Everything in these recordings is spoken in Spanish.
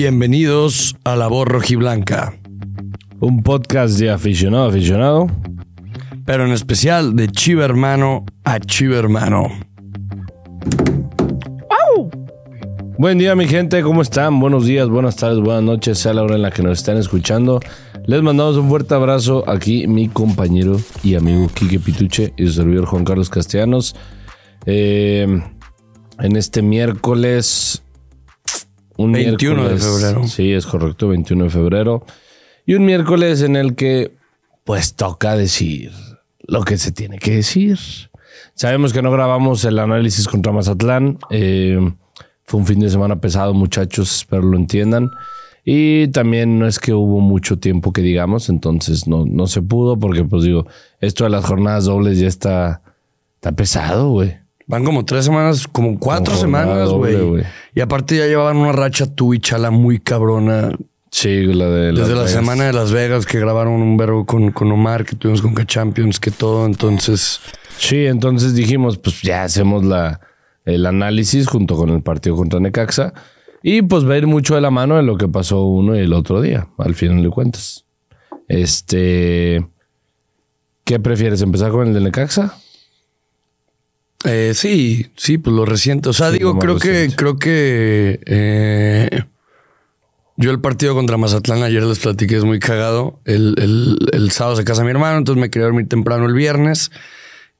Bienvenidos a La Voz Rojiblanca, Un podcast de aficionado a aficionado. pero en especial de Chiva Hermano a Chiva Hermano. Buen día, mi gente, ¿cómo están? Buenos días, buenas tardes, buenas noches, sea la hora en la que nos están escuchando. Les mandamos un fuerte abrazo aquí, mi compañero y amigo Quique Pituche y su servidor Juan Carlos Castellanos. Eh, en este miércoles. Un 21 de miércoles- febrero. Sí, es correcto, 21 de febrero. Y un miércoles en el que, pues, toca decir lo que se tiene que decir. Sabemos que no grabamos el análisis contra Mazatlán. eh, fue un fin de semana pesado, muchachos, espero lo entiendan. Y también no es que hubo mucho tiempo que digamos, entonces no, no se pudo porque, pues digo, esto de las jornadas dobles ya está, está pesado, güey. Van como tres semanas, como cuatro Como semanas, güey. Y aparte ya llevaban una racha tú y Chala muy cabrona. Sí, la de Las Desde la semana de Las Vegas que grabaron un verbo con, con Omar, que tuvimos con K-Champions, que todo. Entonces, Sí, entonces dijimos, pues ya hacemos la, el análisis junto con el partido contra Necaxa. Y pues va a ir mucho de la mano de lo que pasó uno y el otro día, al final de cuentas. Este. ¿Qué prefieres? ¿Empezar con el de Necaxa? Eh, sí, sí, pues lo reciente. O sea, Sí, digo, creo que, creo que eh, yo el partido contra Mazatlán ayer les platiqué, es muy cagado. El, el, el sábado se casa mi hermano, entonces me quería dormir temprano el viernes.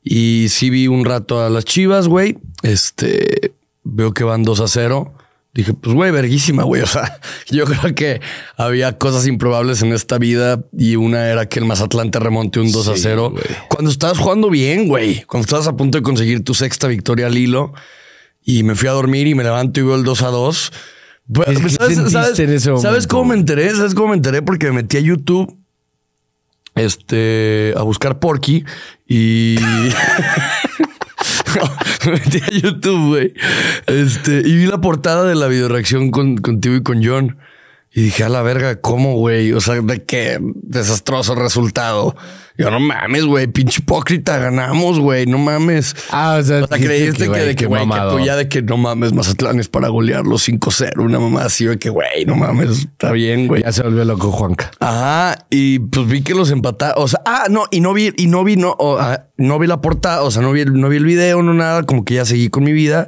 Y sí vi un rato a las chivas, güey. Este, veo que van 2 a 0. Dije, pues, güey, verguísima, güey. O sea, yo creo que había cosas improbables en esta vida y una era que el Mazatlán te remonte un 2 a Sí, 0. güey. Cuando estabas jugando bien, güey. Cuando estabas a punto de conseguir tu sexta victoria al hilo y me fui a dormir y me levanto y veo el 2 a 2. Pues, ¿Qué ¿Sabes, sentiste sabes- en ese ¿Sabes momento, cómo me enteré? ¿Sabes cómo me enteré? Porque me metí a YouTube este, a buscar Porky y me metí a YouTube, güey. Este, y vi la portada de la videoreacción con, contigo y con John. Y dije, a la verga, ¿cómo, güey? O sea, de qué desastroso resultado. Yo no mames, güey, pinche hipócrita, ganamos, güey, no mames. Ah, o sea, O sea, creíste que, de que, güey, que tú ya de que no mames, Mazatlán es para golearlo 5-0, una mamá así, de que, güey, no mames, está bien, güey. Ya se volvió loco Juanca. Ajá, y pues vi que los empataron. O sea, ah, no, y no vi, y no vi, no, o, ah, no vi la portada, o sea, no vi, el- no vi el video, no nada, como que ya seguí con mi vida.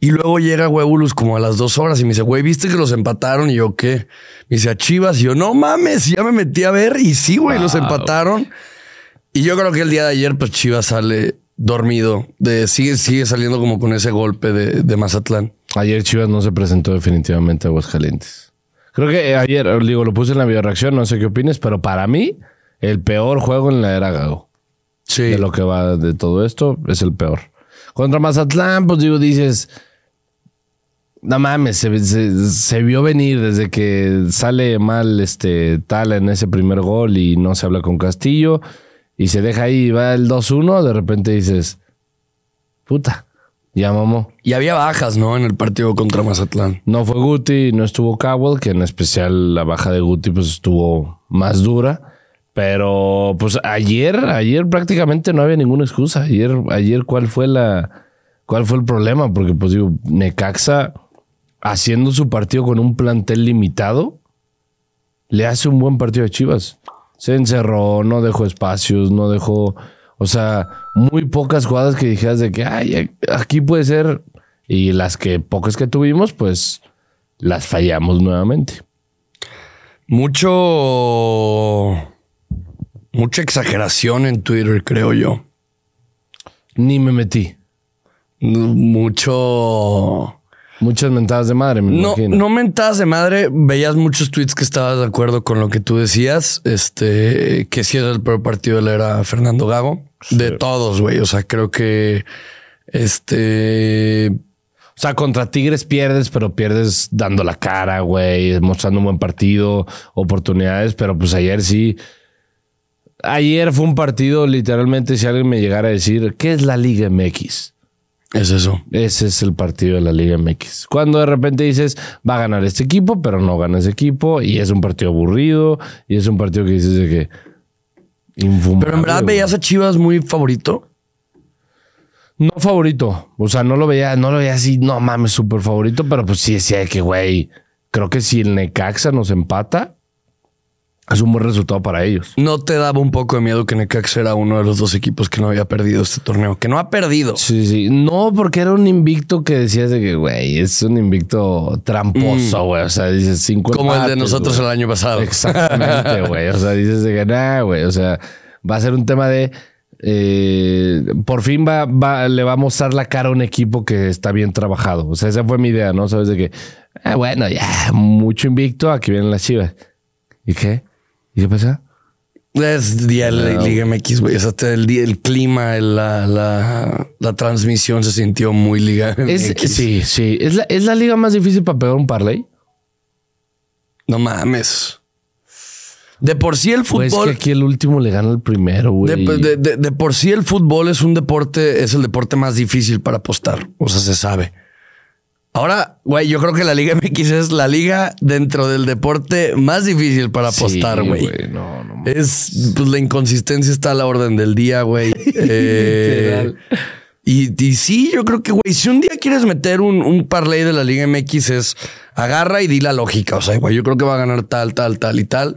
Y luego llega Huevulus como a las dos horas y me dice, güey, ¿viste que los empataron? Y yo, ¿qué? Me dice, a Chivas. Y yo, no mames, y ya me metí a ver. Y sí, güey, los empataron. Y yo creo que el día de ayer, pues Chivas sale dormido. De, sigue, sigue saliendo como con ese golpe de, de Mazatlán. Ayer Chivas no se presentó definitivamente a Aguascalientes. Creo que ayer, digo, lo puse en la videoreacción, no sé qué opines, pero para mí, el peor juego en la era Gago. Sí. de lo que va de todo esto, es el peor. Contra Mazatlán, pues digo, dices, no mames, se, se- se vio venir desde que sale mal este tal en ese primer gol y no se habla con Castillo y se deja ahí, va el 2-1, de repente dices, puta, ya mamó. Y había bajas, ¿no? En el partido contra Mazatlán. No fue Guti, no estuvo Cowell, que en especial la baja de Guti pues estuvo más dura. Pero pues ayer, ayer prácticamente no había ninguna excusa. Ayer, ayer cuál fue la, cuál fue el problema, porque pues digo, Necaxa haciendo su partido con un plantel limitado, le hace un buen partido a Chivas. Se encerró, no dejó espacios, no dejó, o sea, muy pocas jugadas que dijeras de que, ay, aquí puede ser. Y las que pocas que tuvimos, pues las fallamos nuevamente. Mucho. Mucha exageración en Twitter, creo yo. Ni me metí. Mucho. Muchas mentadas de madre, me No, imagino. no mentadas de madre. Veías muchos tweets que estabas de acuerdo con lo que tú decías. Este, que sí era el peor partido de la era Fernando Gago. De todos, güey. O sea, creo que. Este. O sea, contra Tigres pierdes, pero pierdes dando la cara, güey, mostrando un buen partido, oportunidades, pero pues ayer sí. Ayer fue un partido, literalmente, si alguien me llegara a decir, ¿qué es la Liga MX? Es eso. Ese es el partido de la Liga MX. Cuando de repente dices, va a ganar este equipo, pero no gana ese equipo, y es un partido aburrido, y es un partido que dices de que. infumable, Pero en verdad güey. veías a Chivas muy favorito. No favorito. O sea, no lo veía, no lo veía así, no mames, súper favorito, pero pues sí decía que, güey, creo que si el Necaxa nos empata, es un buen resultado para ellos. ¿No te daba un poco de miedo que Necaxa era uno de los dos equipos que no había perdido este torneo? Que no ha perdido. Sí, sí. No, porque era un invicto que decías de que, güey, es un invicto tramposo, güey. O sea, dices cinco Como el de nosotros el año pasado. Exactamente, güey. O sea, dices de que, nah, güey. O sea, va a ser un tema de. eh, por fin va, va- le va a mostrar la cara a un equipo que está bien trabajado. O sea, esa fue mi idea, ¿no? Sabes de que, ah, bueno, ya, mucho invicto, aquí vienen las chivas. ¿Y qué? ¿Y qué pasa? Es día de la. Liga MX, güey. O sea, el, el clima, la, la, la transmisión se sintió muy Liga Es, MX. sí, sí. ¿Es la, ¿Es la liga más difícil para pegar un parlay? No mames. De por sí el Pues fútbol. que aquí el último le gana el primero, güey. De, de- de- de por sí el fútbol es un deporte, es el deporte más difícil para apostar. O sea, se sabe. Ahora, güey, yo creo que la Liga MX es la liga dentro del deporte más difícil para apostar, güey. No, no. Es, pues la inconsistencia está a la orden del día, güey. Eh, y, y sí, yo creo que, güey, si un día quieres meter un, un parlay de la Liga MX es agarra y di la lógica. O sea, güey, yo creo que va a ganar tal, tal, tal y tal.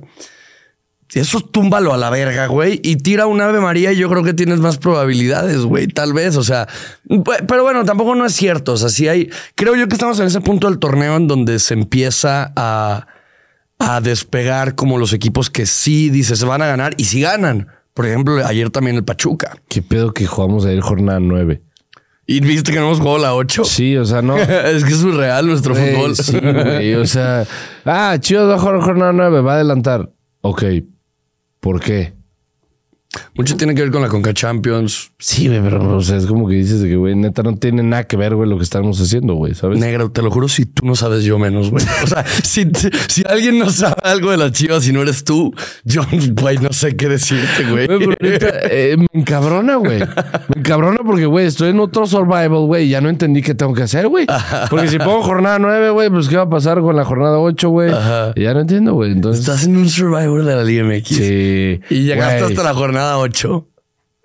Eso túmbalo a la verga, güey, y tira un Ave María y yo creo que tienes más probabilidades, güey, tal vez, o sea, pero bueno, tampoco no es cierto, o sea, sí hay, creo yo que estamos en ese punto del torneo en donde se empieza a, a despegar como los equipos que sí, dices, se van a ganar y sí ganan. Por ejemplo, ayer también el Pachuca. ¿Qué pedo que jugamos ayer jornada 9? Y viste que no hemos jugado la 8. Sí, o sea, no. es que es surreal nuestro fútbol. Sí, güey. O sea, ah, chido va a jugar jornada 9, va a adelantar. Ok. ¿Por qué? Mucho tiene que ver con la Conca Champions. Sí, güey, pero o sea, es como que dices de que, güey, neta no tiene nada que ver, güey, lo que estamos haciendo, güey, ¿sabes? Negro, te lo juro, si tú no sabes, yo menos, güey. O sea, si, si alguien no sabe algo de las chivas y no eres tú, yo, güey, no sé qué decirte, güey. Güey, pero neta, eh, me encabrona, güey. Me encabrona porque, güey, estoy en otro survival, güey. Ya no entendí qué tengo que hacer, güey. Porque si pongo jornada 9, güey, pues qué va a pasar con la jornada 8, güey. Ya no entiendo, güey. Entonces, Estás en un Survivor de la Liga MX. sí. Y llegaste hasta la jornada 8.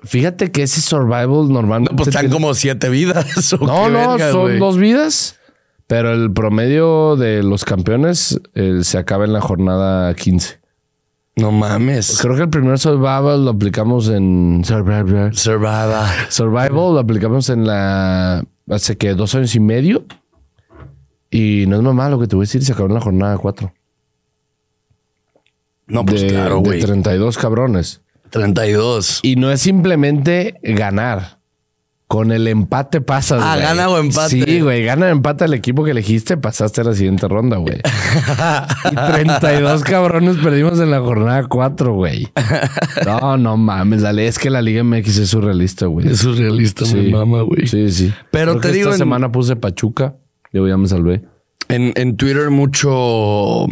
Fíjate que ese survival normalmente. Pues están tiene- como siete vidas. ¿o No, no, son güey? dos vidas. Pero el promedio de los campeones eh, se acaba en la jornada 15. No mames. Creo que el primer survival lo aplicamos en Survival. Survivor. Survival lo aplicamos en la hace que dos años y medio. Y no es mamá lo que te voy a decir, se acabó en la jornada 4. No, pues de, claro, de güey. 32 cabrones. 32. Y no es simplemente ganar. Con el empate pasas. Ah, güey. gana o empate. Sí, güey. Gana o empate el equipo que elegiste, pasaste a la siguiente ronda, güey. y 32 cabrones perdimos en la jornada 4, güey. No, no mames, dale. Es que la Liga MX es surrealista, güey. Es surrealista, Sí. mi mamá, güey. Sí, sí. Pero Creo te que digo, Esta en- semana puse Pachuca. Yo ya me salvé. En, en Twitter mucho...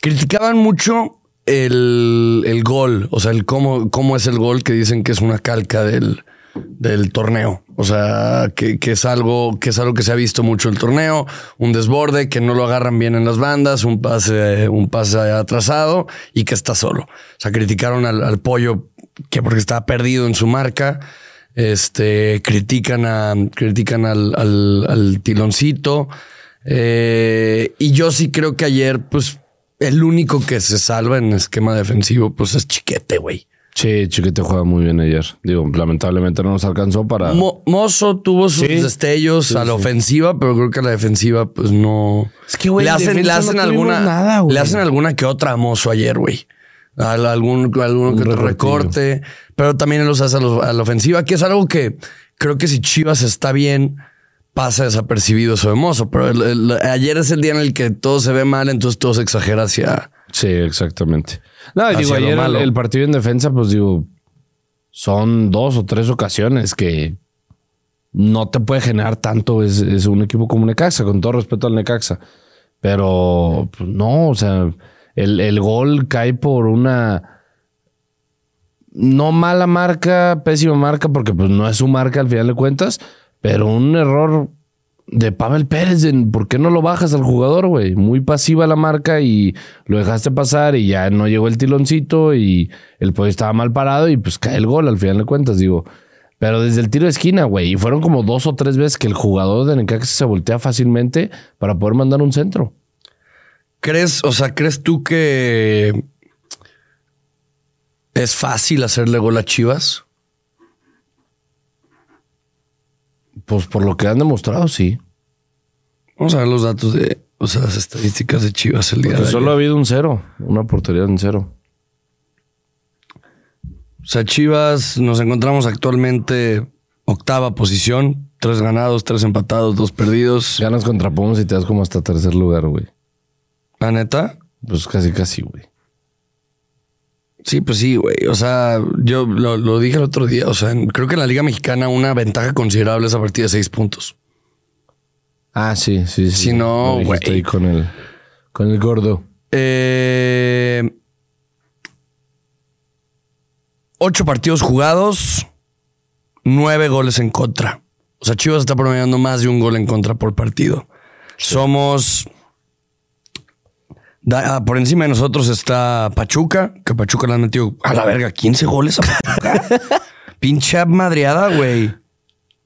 Criticaban mucho el, el gol. O sea, el cómo, cómo es el gol que dicen que es una calca del, del torneo. O sea, que, que es algo, que es algo que se ha visto mucho el torneo. Un desborde, que no lo agarran bien en las bandas, un pase, un pase atrasado y que está solo. O sea, criticaron al, pollo que porque estaba perdido en su marca. Este critican critican al, al, al tiloncito. Eh, y yo sí creo que ayer, pues, el único que se salva en esquema defensivo, pues es Chiquete, güey. Sí, Chiquete juega muy bien ayer. Digo, lamentablemente no nos alcanzó para. Mo- Mozo tuvo sus Sí. destellos a la ofensiva, pero creo que a la defensiva, pues no. Es que, güey, le en hacen, le hacen no alguna, nada, güey. le hacen alguna que otra a Mozo ayer, güey. Al- Algún, alguno Un que otro recorte, pero también los hace a, los- a la ofensiva, que es algo que creo que si Chivas está bien, pasa desapercibido eso de Mozo. Pero el- el- ayer es el día en el que todo se ve mal, entonces todo se exagera hacia. Sí, exactamente. No, digo, ayer el, partido en defensa, pues digo, son dos o tres ocasiones que no te puede generar tanto. Es, es un equipo como Necaxa, con todo respeto al Necaxa. Pero pues, no, o sea, el, el gol cae por una no mala marca, pésima marca, porque pues no es su marca al final de cuentas, pero un error de Pavel Pérez, ¿por qué no lo bajas al jugador, güey? Muy pasiva la marca y lo dejaste pasar y ya no llegó el tiloncito y el pollo estaba mal parado y pues cae el gol al final de cuentas, digo. Pero desde el tiro de esquina, güey, y fueron como dos o tres veces que el jugador de Necaxa se voltea fácilmente para poder mandar un centro. ¿Crees, o sea, crees tú que es fácil hacerle gol a Chivas? Pues por lo que han demostrado, sí. Vamos a ver los datos de, o sea, las estadísticas de Chivas el día Porque de solo ha habido un cero, una portería en cero. O sea, Chivas nos encontramos actualmente octava posición, tres ganados, tres empatados, dos perdidos. Ganas contra Pumas y te das como hasta tercer lugar, güey. La neta, Pues casi, casi, güey. Sí, pues sí, güey. O sea, yo lo, lo dije el otro día. O sea, creo que en la Liga Mexicana una ventaja considerable es a partir de seis puntos. Ah, sí, sí, sí. Si no, güey. ahí con el, con el gordo. Eh, ocho partidos jugados, nueve goles en contra. O sea, Chivas está promediando más de un gol en contra por partido. Somos. Da- ah, por encima de nosotros está Pachuca, que Pachuca le han metido a la verga 15 goles a Pachuca. Pinche madreada, güey.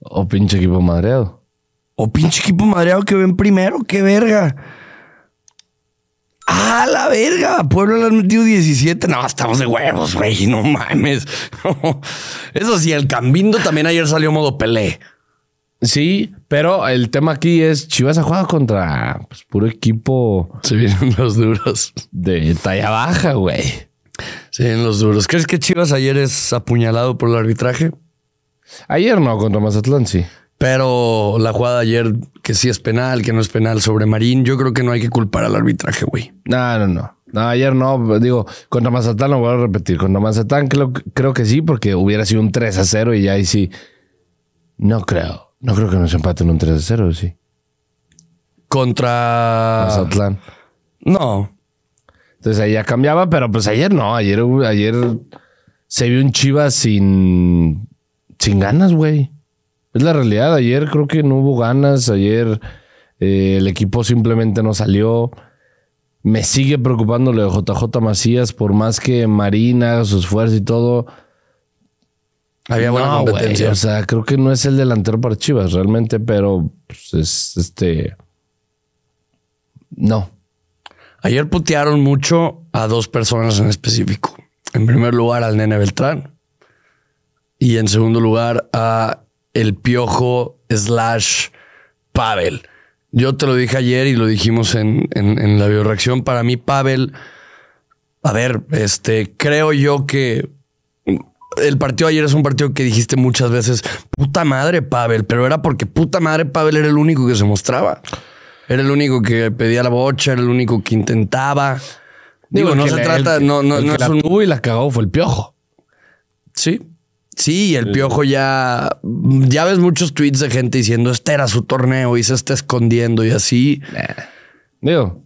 O pinche equipo madreado. O pinche equipo madreado que ven primero, qué verga. ¡Ah, la verga! Puebla le han metido 17. No, estamos de huevos, güey. No mames. Eso sí, el Cambindo también ayer salió modo pelé. Sí, pero el tema aquí es Chivas ha jugado contra pues, puro equipo Se vienen los duros. de talla baja, güey. Se vienen los duros. ¿Crees que Chivas ayer es apuñalado por el arbitraje? Ayer no, contra Mazatlán, sí. Pero la jugada de ayer, que sí es penal, que no es penal sobre Marín, yo creo que no hay que culpar al arbitraje, güey. No, no, no. No, ayer no. Digo, contra Mazatlán lo voy a repetir. Contra Mazatlán creo, creo que sí, porque hubiera sido un 3 a 0 y ya ahí sí. No creo. No creo que nos empaten un 3 a 0, sí. Contra. Mazatlán. No. Entonces ahí ya cambiaba, pero pues ayer no. Ayer, ayer se vio un Chivas sin, sin ganas, güey. Es la realidad. Ayer creo que no hubo ganas. Ayer eh, el equipo simplemente no salió. Me sigue preocupando lo de JJ Macías, por más que Marina haga su esfuerzo y todo. Había buena no, competencia. O sea, creo que no es el delantero para Chivas realmente, pero pues, es este. No. Ayer putearon mucho a dos personas en específico. En primer lugar al nene Beltrán y en segundo lugar a el piojo slash Pavel. Yo te lo dije ayer y lo dijimos en, en, en la bioreacción. Para mí, Pavel, a ver, este, creo yo que el partido ayer es un partido que dijiste muchas veces, puta madre Pavel, pero era porque puta madre Pavel era el único que se mostraba. Era el único que pedía la bocha, era el único que intentaba. Digo, no se trata, el- no, no, el no que es la un. tuvo y la cagó fue el piojo. Sí. Sí, el piojo ya. Ya ves muchos tweets de gente diciendo este era su torneo y se está escondiendo y así. Digo,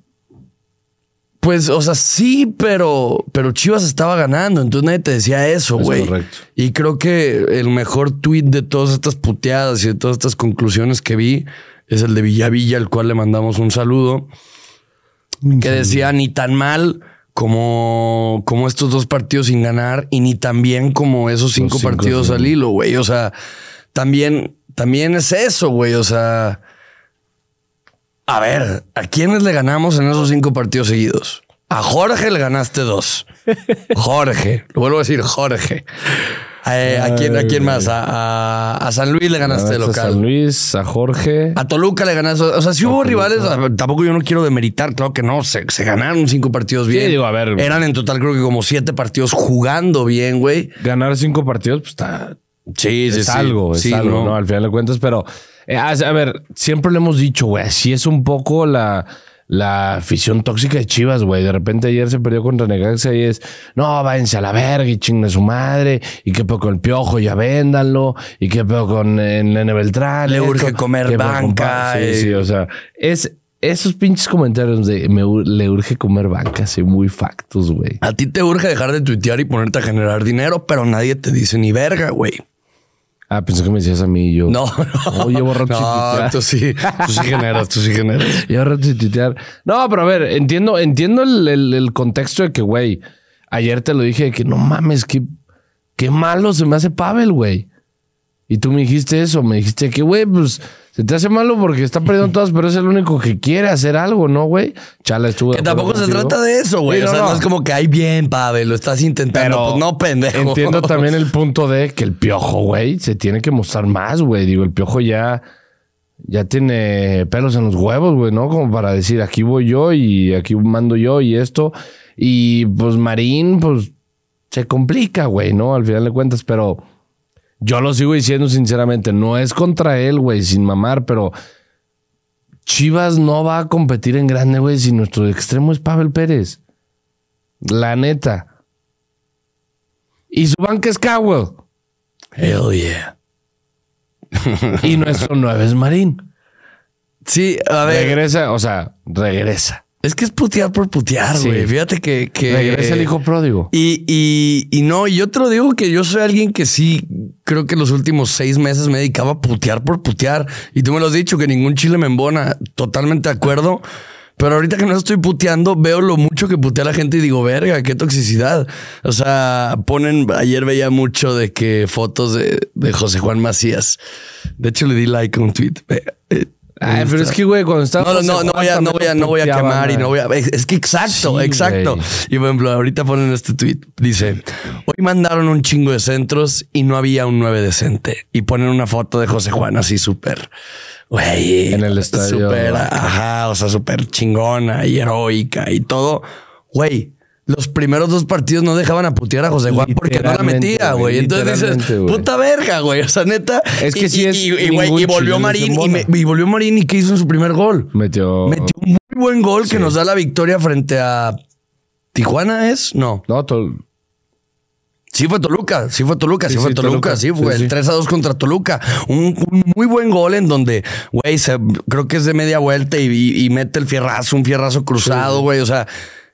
Pues, o sea, sí, pero, pero Chivas estaba ganando, entonces nadie te decía eso, Es güey. Y creo que el mejor tweet de todas estas puteadas y de todas estas conclusiones que vi es el de Villavilla, al cual le mandamos un saludo, que decía ni tan mal como, como estos dos partidos sin ganar y ni tan bien como esos cinco, cinco partidos al hilo, güey. O sea, también, también es eso, güey. O sea, a ver, ¿a quiénes le ganamos en esos cinco partidos seguidos? A Jorge le ganaste dos. Jorge, lo vuelvo a decir, Jorge. Eh, ¿a, quién, ¿A quién más? A, San Luis le ganaste de ganaste a local. San Luis, a Jorge. A Toluca le ganaste. O sea, si hubo rivales, tampoco yo no quiero demeritar, claro que no. Se, se ganaron cinco partidos bien. digo, a ver. Eran en total, creo que como siete partidos jugando bien, güey. Ganar cinco partidos, pues está. Sí, es algo, es algo, ¿no? Al final de cuentas, pero. Eh, a a ver, siempre lo hemos dicho, güey. Así es un poco la. La afición tóxica de Chivas, güey. De repente ayer se perdió contra Necaxa y es, no, váyanse a la verga y chingue su madre. Y qué pedo con el piojo, ya véndanlo. Y qué pedo con el Nene Beltrán. Le esto, urge comer banca, Sí, sí, o sea, es esos pinches comentarios de me le urge comer banca, sí, muy factos, güey. A ti te urge dejar de tuitear y ponerte a generar dinero, pero nadie te dice ni verga, güey. Ah, pensé que me decías a mí y yo. No, no. No, llevo rato No, tú sí, tú sí generas, tú sí generas. Llevo rato sin tuitear. No, pero a ver, entiendo, entiendo el, el- el contexto de que, güey, ayer te lo dije de que no mames, qué, qué malo se me hace Pavel, güey. Y tú me dijiste eso, me dijiste que, güey, pues Se te hace malo porque está perdiendo todas, pero es el único que quiere hacer algo, ¿no, güey? Chala estuvo. Que tampoco se trata de eso, güey. Sí, o no, sea, no. no. es como que hay bien, Pavel, lo estás intentando. Pero pues no, pendejo. Entiendo también el punto de que el piojo, güey, se tiene que mostrar más, güey. Digo, el piojo ya, ya tiene pelos en los huevos, güey, ¿no? Como para decir, aquí voy yo y aquí mando yo y esto. Y pues Marín, pues se complica, güey, ¿no? Al final de cuentas, pero yo lo sigo diciendo sinceramente, no es contra él, güey, sin mamar, pero Chivas no va a competir en grande, güey, si nuestro extremo es Pavel Pérez. La neta. Y su banca es Cowell. Hell yeah. Y nuestro 9 es Marín. Sí, a ver. Regresa, o sea, regresa. Es que es putear por putear, Sí. güey. Fíjate que, que. Regresa el hijo pródigo. Y, y, y no, y yo te lo digo que yo soy alguien que sí, creo que los últimos seis meses me dedicaba a putear por putear. Y tú me lo has dicho, que ningún chile me embona. Totalmente de acuerdo. Pero ahorita que no estoy puteando, veo lo mucho que putea la gente y digo, verga, qué toxicidad. O sea, ponen, ayer veía mucho de que fotos de, de José Juan Macías. De hecho, le di like a un tweet. Ay, pero es que, güey, cuando estaba. no, no, no, voy a, no voy a, no voy a quemar y no voy a. Es, que exacto, Sí, exacto. Y por ejemplo, ahorita ponen este tweet. Dice: Hoy mandaron un chingo de centros y no había un 9 decente. Y ponen una foto de José Juan así súper. Güey. En el estadio. Súper, ajá, o sea, súper chingona y heroica y todo. Güey. Los primeros dos partidos no dejaban a putear a José Juan porque no la metía, güey. Entonces dices, puta verga, güey. O sea, neta. Es que y, sí es Y, y, y volvió Marín y, me- embona. y volvió Marín y ¿qué hizo en su primer gol? Metió. Metió un muy buen gol que nos da la victoria frente a Tijuana, ¿es? No. No, to- Sí fue Toluca, sí fue Toluca, sí, Sí, fue Toluca, Toluca. sí fue Sí, el sí. 3 a 2 contra Toluca. Un, un muy buen gol en donde, güey, se- creo que es de media vuelta y mete el fierrazo, un fierrazo cruzado, güey. O sea,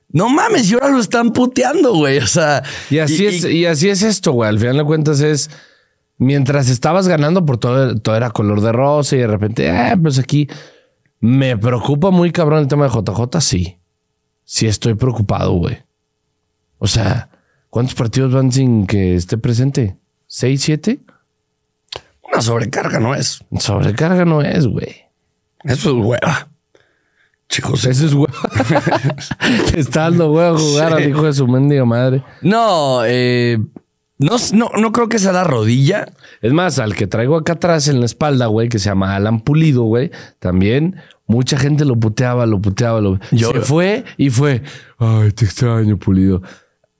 no mames, y ahora lo están puteando, güey. O sea, Y así es, y así es esto, güey. Al final de cuentas es. Mientras estabas ganando por todo, todo era color de rosa y de repente, ah, pues aquí me preocupa muy cabrón el tema de JJ, sí. Sí estoy preocupado, güey. O sea, ¿cuántos partidos van sin que esté presente? ¿Seis, siete? una sobrecarga, ¿no es? Sobrecarga no es, güey. Eso es hueva. Chicos, Eso es güey. Está dando a jugar al hijo de su mendiga madre. no, eh, no, no, no creo que sea la rodilla. Es más, al que traigo acá atrás en la espalda, güey, que se llama Alan Pulido, güey, también mucha gente lo puteaba, lo puteaba, lo... Yo- se fue y fue, ay, te extraño, Pulido.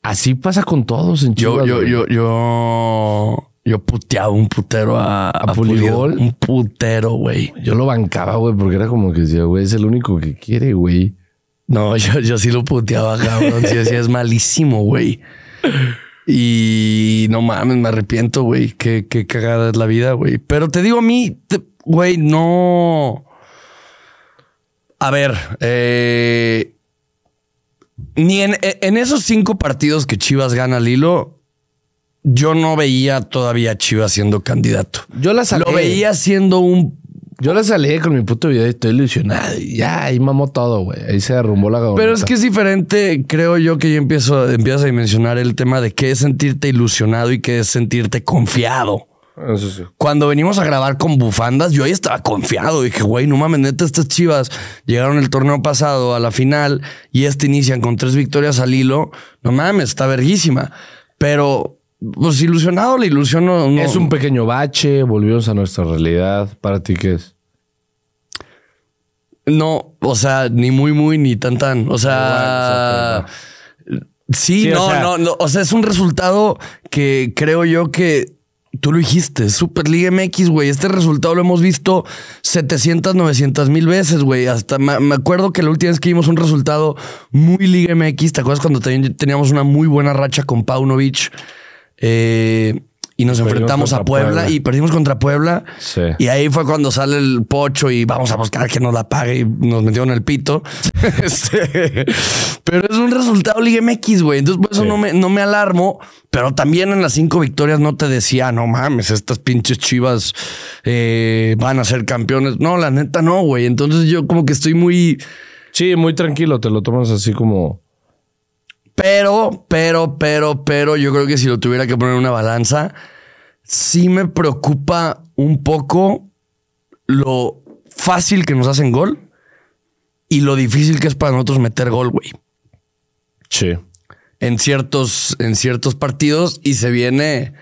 Así pasa con todos en Yo, Chivas, yo, güey. yo, yo, yo puteaba un putero a, a. Un putero, güey. Yo lo bancaba, güey, porque era como que decía, güey, es el único que quiere, güey. No, yo, yo sí lo puteaba, cabrón. Sí, sí, es malísimo, güey. Y no mames, me arrepiento, güey. Qué, qué cagada es la vida, güey. Pero te digo a mí, güey, no. A ver, eh, ni en, en esos cinco partidos que Chivas gana al hilo, yo no veía todavía a Chivas siendo candidato. Yo la salé. Lo veía siendo un Yo la salí con mi puto video y estoy ilusionado. Y ya, ahí mamó todo, güey. Ahí se derrumbó la Pero es que es diferente, creo yo que yo empiezo, empiezas a dimensionar el tema de qué es sentirte ilusionado y qué es sentirte confiado. Eso sí. Cuando venimos a grabar con bufandas, yo ahí estaba confiado. Dije, güey, no mames, neta, estas chivas llegaron el torneo pasado a la final y este inician con tres victorias al hilo. No mames, está verguísima. Pero, pues ilusionado, la ilusión no. no- Es un pequeño bache, volvimos a nuestra realidad. ¿Para ti qué es? No, o sea, ni muy, muy, ni tan, tan. O sea. Sí, Sí, o no, sea- no, no. O sea, es un resultado que creo yo que tú lo dijiste. Superliga MX, güey. Este resultado lo hemos visto 700, 900 mil veces, güey. Hasta me, me acuerdo que la última vez que vimos un resultado muy Liga MX, ¿te acuerdas cuando teníamos una muy buena racha con Paunovic? Eh, y nos Perdimos enfrentamos a Puebla, Puebla. y perdimos contra Puebla. Sí. Y ahí fue cuando sale el pocho y vamos a buscar que nos la pague y nos metieron el pito. Este, pero es un resultado Liga MX, güey. Entonces por eso Sí. no, me, no me alarmo. Pero también en las cinco victorias no te decía, no mames, estas pinches chivas eh, van a ser campeones. No, la neta no, güey. Entonces yo como que estoy muy... Sí, muy tranquilo. Te lo tomas así como... Pero, pero, pero, pero, yo creo que si lo tuviera que poner en una balanza, sí me preocupa un poco lo fácil que nos hacen gol y lo difícil que es para nosotros meter gol, güey. Sí. En ciertos, en ciertos partidos y se viene.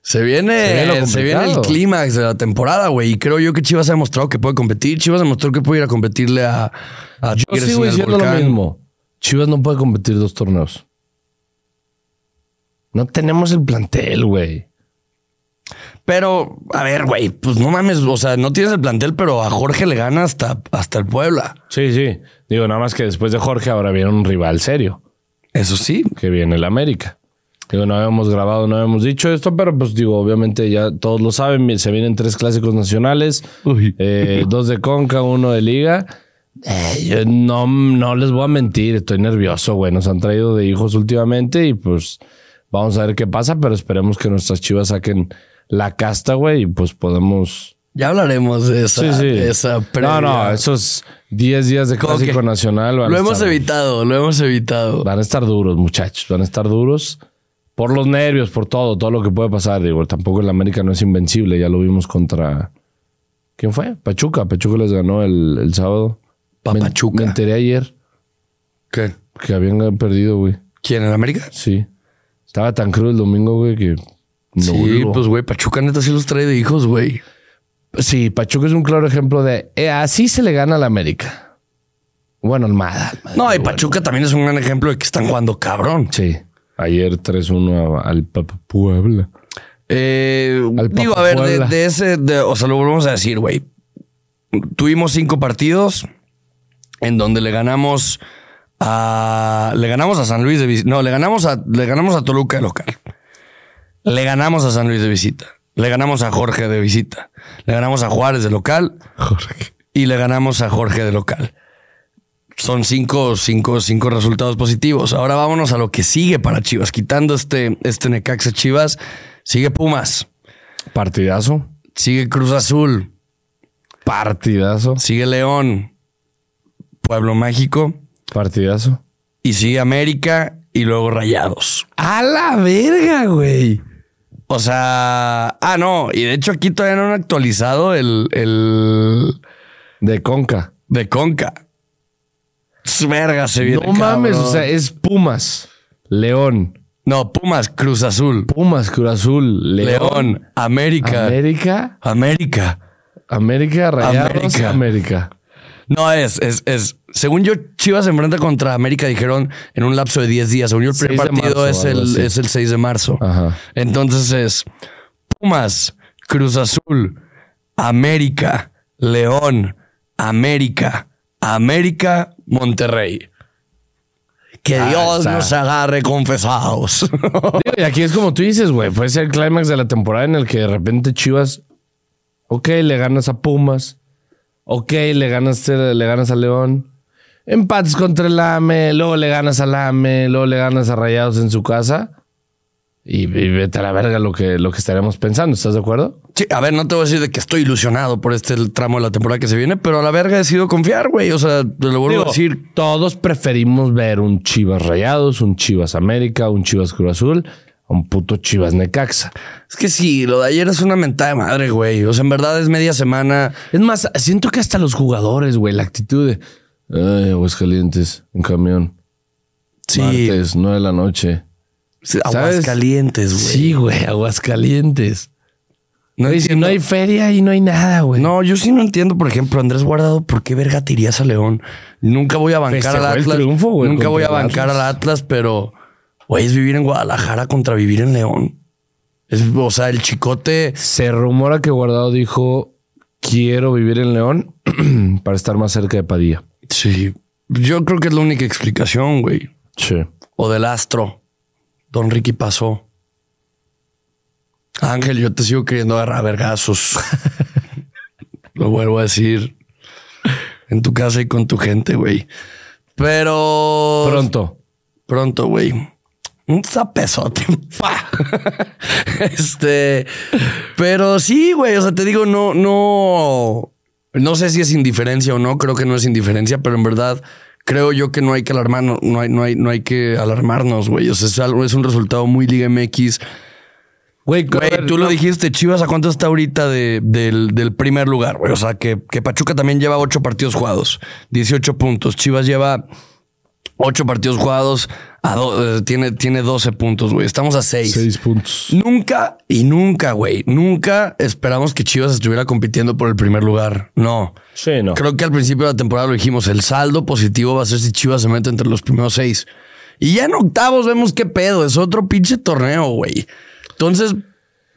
Se viene, Se viene lo se viene el clímax de la temporada, güey. Y creo yo que Chivas ha demostrado que puede competir. Chivas demostró que puede ir a competirle a, a Yo sigo en el diciendo lo mismo. Chivas no puede competir dos torneos. No tenemos el plantel, güey. Pero, a ver, güey, pues no mames. O sea, no tienes el plantel, pero a Jorge le gana hasta, hasta el Puebla. Sí, sí. Digo, nada más que después de Jorge ahora viene un rival serio, Eso sí. que viene el América. Digo, no habíamos grabado, no habíamos dicho esto, pero pues digo, obviamente ya todos lo saben, se vienen tres clásicos nacionales, eh, dos de Conca, uno de Liga. Eh, yo no, no les voy a mentir, estoy nervioso, güey. Nos han traído de hijos últimamente y pues vamos a ver qué pasa, pero esperemos que nuestras chivas saquen la casta, güey, y pues podemos... Ya hablaremos de esa, Sí, sí. esa no, previa. no, esos 10 días de clásico que nacional van Lo a hemos estar- evitado, lo hemos evitado. Van a estar duros, muchachos. Van a estar duros por los nervios, por todo, todo lo que puede pasar. Digo, tampoco el América no es invencible. Ya lo vimos contra. ¿Quién fue? Pachuca. Pachuca les ganó el, el sábado. Pa' Me- Pachuca. Me enteré ayer ¿Qué? que habían perdido, güey. ¿Quién en América? Sí. Estaba tan crudo el domingo, güey, que. No sí, vuelvo. pues güey, Pachuca neta sí los trae de hijos, güey. Sí, Pachuca es un claro ejemplo de. eh, así se le gana al América. Bueno, Almada. Almada, No, y bueno. Pachuca también es un gran ejemplo de que están jugando cabrón. Sí. Ayer 3-1 a- al Papa Puebla. Eh, Al digo, a ver, de, ese, de- o sea, lo volvemos a decir, güey. Tuvimos cinco partidos en donde le ganamos a. Le ganamos a San Luis de visita. No, le ganamos a, le ganamos a Toluca de local. Le ganamos a San Luis de visita. Le ganamos a Jorge de visita. Le ganamos a Juárez de local. Y le ganamos a Jorge de local. Son cinco, cinco, cinco resultados positivos. Ahora vámonos a lo que sigue para Chivas. Quitando este, este Necaxa Chivas, sigue Pumas, Partidazo. sigue Cruz Azul, Partidazo. sigue León, Pueblo Mágico Partidazo. y sigue América y luego Rayados. A la verga, güey. O sea, ah, no, y de hecho aquí todavía no han actualizado el, el De Conca. de Conca. Verga, se viene. No mames, o sea, es Pumas, León, No, Pumas, Cruz Azul, Pumas, Cruz Azul, León, León, América, América, América. América, Rayados, América. América. No, es, es, es. Según yo, Chivas se enfrenta contra América, dijeron en un lapso de 10 días. Según yo, el primer 6 de partido marzo, es, el, es el 6 de marzo. Ajá. Entonces es Pumas, Cruz Azul, América, León, América, América, Monterrey. Que Ah, Dios está. nos agarre confesados. Y aquí es como tú dices, güey. Puede ser el clímax de la temporada en el que de repente Chivas, ok, le ganas a Pumas, ok, le ganas, le ganas a León, empates contra el AME, luego le ganas al AME, luego le ganas a Rayados en su casa. Y, y vete a la verga lo que, lo que estaremos pensando, ¿estás de acuerdo? Sí, a ver, no te voy a decir de que estoy ilusionado por este tramo de la temporada que se viene, pero a la verga he decidido confiar, güey. O sea, te lo vuelvo Digo, a decir. todos preferimos ver un Chivas Rayados, un Chivas América, un Chivas Cruz Azul, un puto Chivas Necaxa. Es que sí, lo de ayer es una mentada de madre, güey. O sea, en verdad es media semana. Es más, siento que hasta los jugadores, güey, la actitud de ay, Aguascalientes, en camión. Sí, Martes, nueve de la noche. aguas calientes, güey. Sí, güey, Aguascalientes. no, Güey, si no hay feria y no hay nada, güey. No, yo sí no entiendo, por ejemplo, Andrés Guardado, ¿por qué verga te irías a León? Nunca voy a bancar al Atlas. triunfo, güey, Nunca voy a bancar al Atlas, pero, güey, es vivir en Guadalajara contra vivir en León. Es, o sea, el chicote. Se rumora que Guardado dijo, quiero vivir en León para estar más cerca de Padilla. Sí, yo creo que es la única explicación, güey. Sí. O del astro. Don Ricky pasó. Ángel, yo te sigo queriendo agarrar vergazos. Lo vuelvo a decir. En tu casa y con tu gente, güey. Pero. Pronto. Pronto, güey. Un zapezote. pa. este. Pero sí, güey. O sea, te digo, no, no. No sé si es indiferencia o no. Creo que no es indiferencia, pero en verdad creo yo que no hay que alarmarnos. No hay, no hay, no hay que alarmarnos, güey. O sea, es algo, es un resultado muy Liga MX. Güey, ver, tú lo dijiste, Chivas, ¿a cuánto está ahorita de- del, del primer lugar, güey? O sea, que, que Pachuca también lleva ocho partidos jugados, 18 puntos. Chivas lleva ocho partidos jugados, a do- eh, tiene, tiene 12 puntos, güey. Estamos a seis. Seis puntos. Nunca y nunca, güey, nunca esperamos que Chivas estuviera compitiendo por el primer lugar. No. Sí, no. Creo que al principio de la temporada lo dijimos, el saldo positivo va a ser si Chivas se mete entre los primeros seis. Y ya en octavos vemos qué pedo, es otro pinche torneo, güey. Entonces,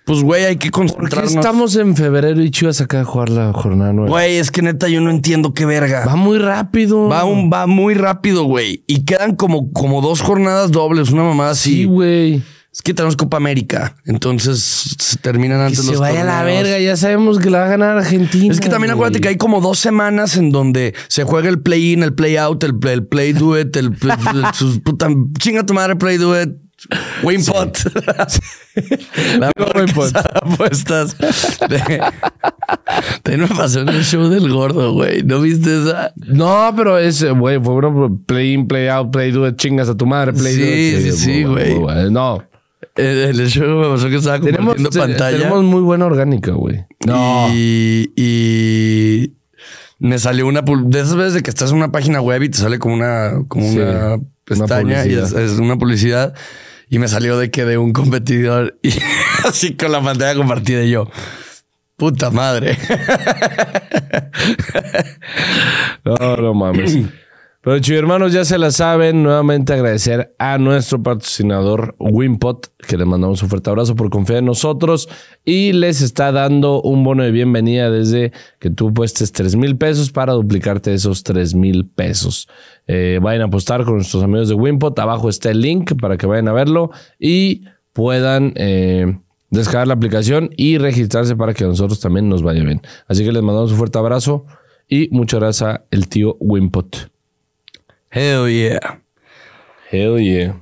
pues, güey, hay que ¿Por qué concentrarnos. estamos en febrero y Chivas acaba de jugar la jornada nueva? Güey, es que neta yo no entiendo qué verga. Va muy rápido. Va, un, va muy rápido, güey. Y quedan como, como dos jornadas dobles, una mamada así. Sí, güey. Es que tenemos Copa América. Entonces se terminan Que antes se los vaya a la torneos. verga. Ya sabemos que la va a ganar Argentina. Es que también acuérdate que hay como dos semanas en donde se juega el play-in, el play-out, el, play- el play-do-it, el, play- sus puta, chinga tu madre play-do-it. Win pot. La apuestas. De, de me pasó en el show del gordo, güey. ¿No viste esa? No, pero es, eh, güey, fue bueno, play in, play out, play do it, chingas a tu madre, play do Sí, it. sí, sí, güey. No. El show me pasó que estaba Tenemos, compartiendo te- pantalla. tenemos muy buena orgánica, güey. No. Y, y me salió una de esas veces de que estás en una página web y te sale como una, como Sí, una una pestaña y es una publicidad. Y me salió de que de un competidor y así con la pantalla compartida y yo. Puta madre. No, no mames. Pero chido hermanos, ya se la saben. Nuevamente agradecer a nuestro patrocinador Wimpot, que le mandamos un fuerte abrazo por confiar en nosotros. Y les está dando un bono de bienvenida desde que tú puestes 3 mil pesos para duplicarte esos 3 mil pesos. Eh, vayan a apostar con nuestros amigos de Wimpot. Abajo está el link para que vayan a verlo y puedan eh, descargar la aplicación y registrarse para que a nosotros también nos vaya bien. Así que les mandamos un fuerte abrazo y muchas gracias a el tío Wimpot. Hell yeah. Hell yeah.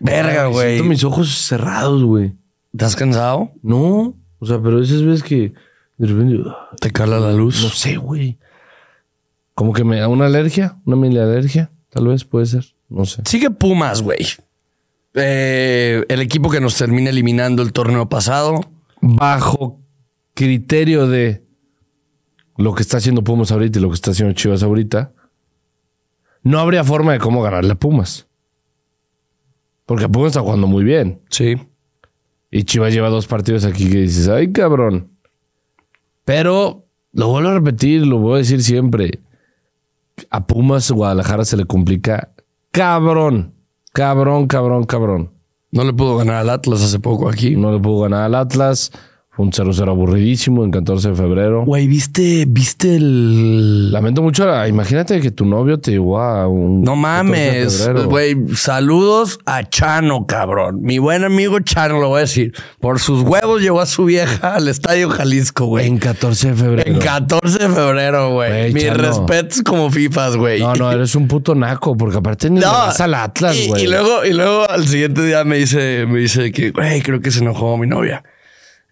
Verga, güey. Siento mis ojos cerrados, güey. ¿Estás cansado? No. O sea, pero esas veces que de repente. ¿Te cala la No luz? sé, güey. Como que me da una alergia, una mini alergia, tal vez puede ser. No sé. Sigue Pumas, güey. Eh, el equipo que nos termina eliminando el torneo pasado. Bajo criterio de lo que está haciendo Pumas ahorita y lo que está haciendo Chivas ahorita, no habría forma de cómo ganarle a Pumas. Porque Pumas está jugando muy bien. Sí. Y Chivas lleva dos partidos aquí que dices, ay cabrón. Pero lo vuelvo a repetir, lo voy a decir siempre. A Pumas Guadalajara se le complica cabrón. Cabrón, cabrón, cabrón. No le pudo ganar al Atlas hace poco aquí. No le pudo ganar al Atlas. Fue un 0-0 aburridísimo en 14 de febrero. Güey, ¿viste, viste el. Lamento mucho. la- Imagínate que tu novio te llevó a un. No 14 de mames, güey. Saludos a Chano, cabrón. Mi buen amigo Chano, lo voy a decir. Por sus huevos llevó a su vieja al Estadio Jalisco, güey. En 14 de febrero. En 14 de febrero, güey. Mis respetos como FIFAs, güey. No, no, eres un puto naco, porque aparte ni le vas al Atlas, y, güey. y luego, y luego al siguiente día me dice, me dice que, güey, creo que se enojó mi novia.